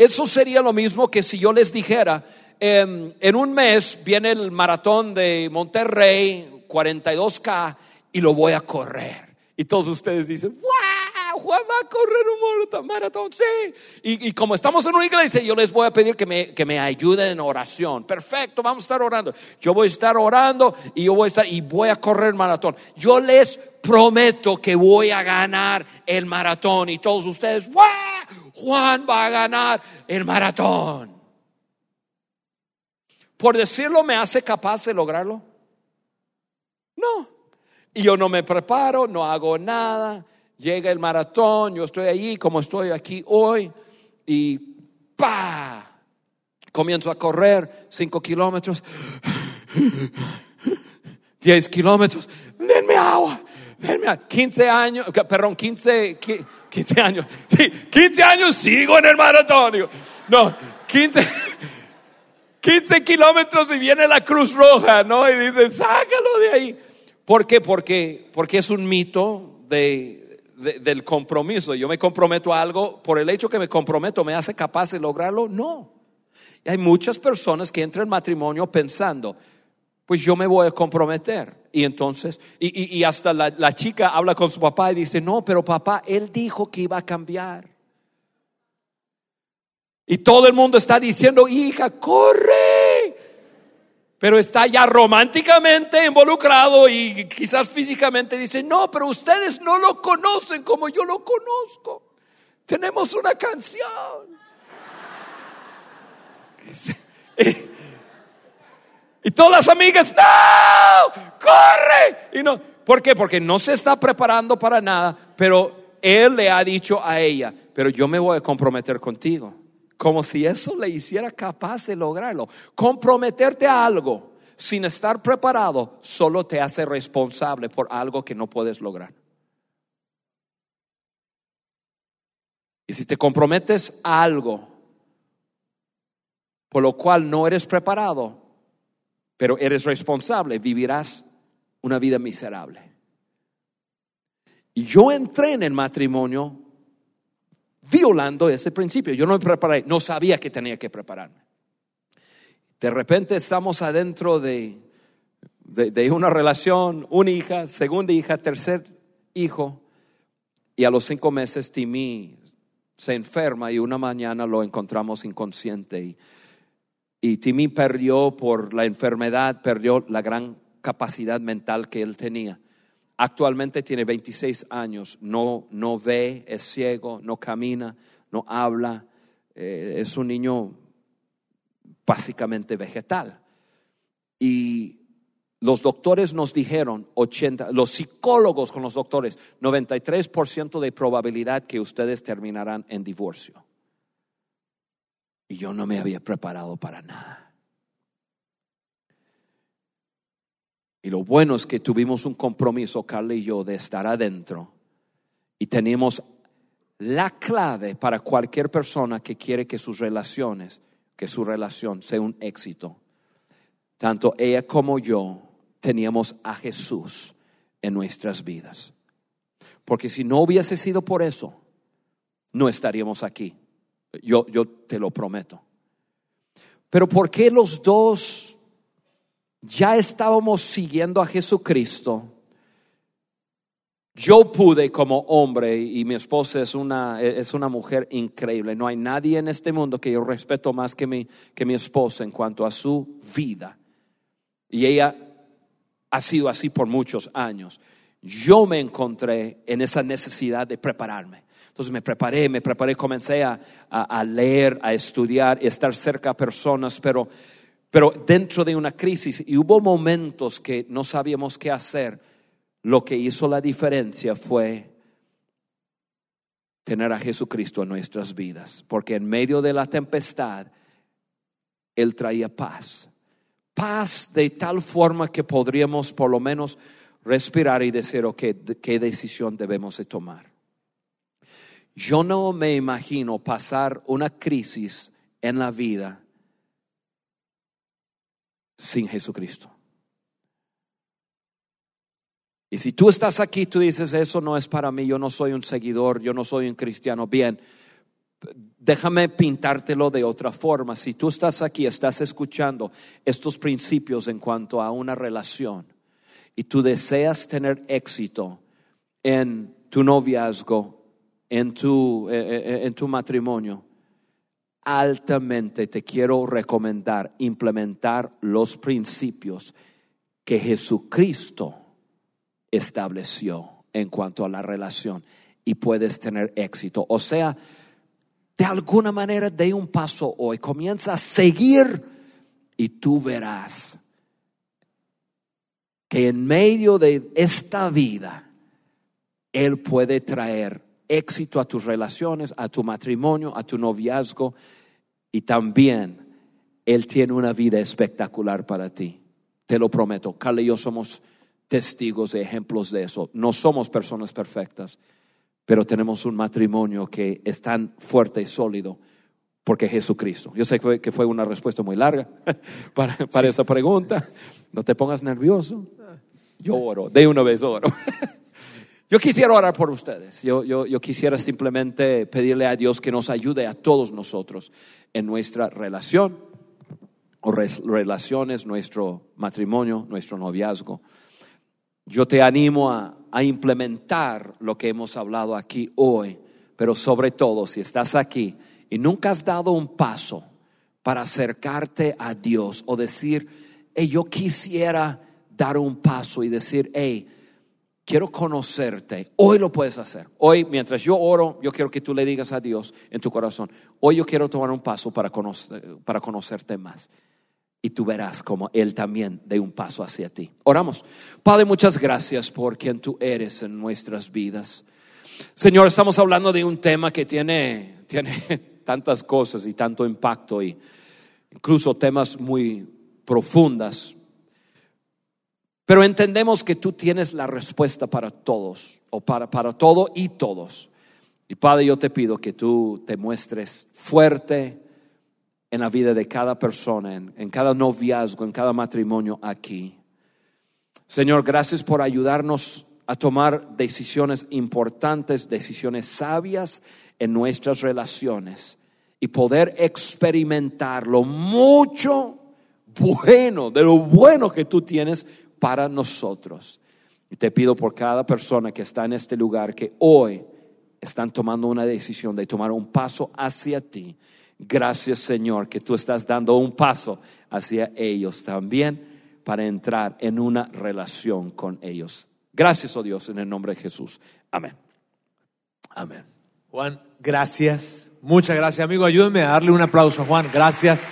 Eso sería lo mismo que si yo les dijera, em, en un mes viene el maratón de Monterrey, 42K, y lo voy a correr. Y todos ustedes dicen, ¡wow! Juan va a correr un maratón, sí. Y, como estamos en una iglesia, yo les voy a pedir que me, que me ayuden en oración. Perfecto, vamos a estar orando. Yo voy a estar orando y yo voy a estar y voy a correr maratón. Yo les prometo que voy a ganar el maratón. Y todos ustedes. Juan va a ganar el maratón. Por decirlo, ¿me hace capaz de lograrlo? No. Y yo no me preparo, no hago nada. Llega el maratón, yo estoy allí como estoy aquí hoy y ¡pa! Comienzo a correr cinco kilómetros, diez kilómetros, denme agua, denme agua. 15 años, perdón, 15, 15 años, sí, 15 años sigo en el maratón. No, 15, 15 kilómetros y viene la Cruz Roja, ¿no? Y dicen, sácalo de ahí. ¿Por qué? Porque, porque es un mito de, del compromiso. Yo me comprometo a algo, por el hecho que me comprometo, ¿me hace capaz de lograrlo? No. Y hay muchas personas que entran en matrimonio pensando, pues yo me voy a comprometer. Y entonces, y, y, hasta la, la, chica habla con su papá y dice, no, pero papá, él dijo que iba a cambiar. Y todo el mundo está diciendo, hija, corre, pero está ya románticamente involucrado y quizás físicamente dice, no, pero ustedes no lo conocen como yo lo conozco. Tenemos una canción. Y, todas las amigas, no, corre. Y no, ¿por qué? Porque no se está preparando para nada, pero él le ha dicho a ella, pero yo me voy a comprometer contigo como si eso le hiciera capaz de lograrlo. Comprometerte a algo sin estar preparado solo te hace responsable por algo que no puedes lograr. Y si te comprometes a algo por lo cual no eres preparado, pero eres responsable, vivirás una vida miserable. Y yo entré en el matrimonio violando ese principio. Yo no me preparé, no sabía que tenía que prepararme. De repente estamos adentro de, de, una relación, una hija, segunda hija, tercer hijo, y a los cinco meses Timmy se enferma y una mañana lo encontramos inconsciente. Y, y Timmy perdió por la enfermedad, perdió la gran capacidad mental que él tenía. Actualmente tiene 26 años, no, no ve, es ciego, no camina, no habla, eh, es un niño básicamente vegetal. Y los doctores nos dijeron, 80, los psicólogos con los doctores, 93% de probabilidad que ustedes terminarán en divorcio. Y yo no me había preparado para nada. Y lo bueno es que tuvimos un compromiso, Carla y yo, de estar adentro. Y tenemos la clave para cualquier persona que quiere que sus relaciones, que su relación sea un éxito. Tanto ella como yo teníamos a Jesús en nuestras vidas. Porque si no hubiese sido por eso, no estaríamos aquí. Yo, yo te lo prometo. Pero ¿por qué los dos ya estábamos siguiendo a Jesucristo, yo pude como hombre, y mi esposa es una, es una mujer increíble, no hay nadie en este mundo que yo respeto más que mi, que mi esposa en cuanto a su vida. Y ella ha sido así por muchos años. Yo me encontré en esa necesidad de prepararme. Entonces me preparé, me preparé, comencé a, a, leer, a estudiar, a estar cerca a personas, pero pero dentro de una crisis y hubo momentos que no sabíamos qué hacer, lo que hizo la diferencia fue tener a Jesucristo en nuestras vidas, porque en medio de la tempestad, Él traía paz. Paz de tal forma que podríamos por lo menos respirar y decir, ok, ¿qué decisión debemos de tomar? Yo no me imagino pasar una crisis en la vida sin Jesucristo. Y si tú estás aquí, tú dices, eso no es para mí, yo no soy un seguidor, yo no soy un cristiano, bien, déjame pintártelo de otra forma. Si tú estás aquí, estás escuchando estos principios en cuanto a una relación y tú deseas tener éxito en tu noviazgo, en tu, eh, eh, en tu matrimonio, altamente te quiero recomendar implementar los principios que Jesucristo estableció en cuanto a la relación y puedes tener éxito. O sea, de alguna manera de un paso hoy, comienza a seguir y tú verás que en medio de esta vida Él puede traer éxito a tus relaciones, a tu matrimonio, a tu noviazgo y también Él tiene una vida espectacular para ti. Te lo prometo. Carla y yo somos testigos de ejemplos de eso. No somos personas perfectas, pero tenemos un matrimonio que es tan fuerte y sólido porque Jesucristo. Yo sé que fue una respuesta muy larga para, para esa pregunta. No te pongas nervioso. Yo oro, de una vez oro. Yo quisiera orar por ustedes. Yo, yo, yo, quisiera simplemente pedirle a Dios que nos ayude a todos nosotros en nuestra relación o relaciones, nuestro matrimonio, nuestro noviazgo. Yo te animo a, a implementar lo que hemos hablado aquí hoy, pero sobre todo si estás aquí y nunca has dado un paso para acercarte a Dios o decir, hey, yo quisiera dar un paso y decir, hey, quiero conocerte. Hoy lo puedes hacer. Hoy, mientras yo oro, yo quiero que tú le digas a Dios en tu corazón, hoy yo quiero tomar un paso para, para conocerte más. Y tú verás como Él también dé un paso hacia ti. Oramos. Padre, muchas gracias por quien tú eres en nuestras vidas. Señor, estamos hablando de un tema que tiene, tiene tantas cosas y tanto impacto y incluso temas muy profundas pero entendemos que tú tienes la respuesta para todos, o para, para todo y todos. Y Padre, yo te pido que tú te muestres fuerte en la vida de cada persona, en, en cada noviazgo, en cada matrimonio aquí. Señor, gracias por ayudarnos a tomar decisiones importantes, decisiones sabias en nuestras relaciones y poder experimentar lo mucho bueno, de lo bueno que tú tienes para nosotros. Y te pido por cada persona que está en este lugar que hoy están tomando una decisión de tomar un paso hacia ti. Gracias Señor que tú estás dando un paso hacia ellos también para entrar en una relación con ellos. Gracias, oh Dios, en el nombre de Jesús. Amén. Amén. Juan, gracias. Muchas gracias, amigo. Ayúdenme a darle un aplauso a Juan. Gracias.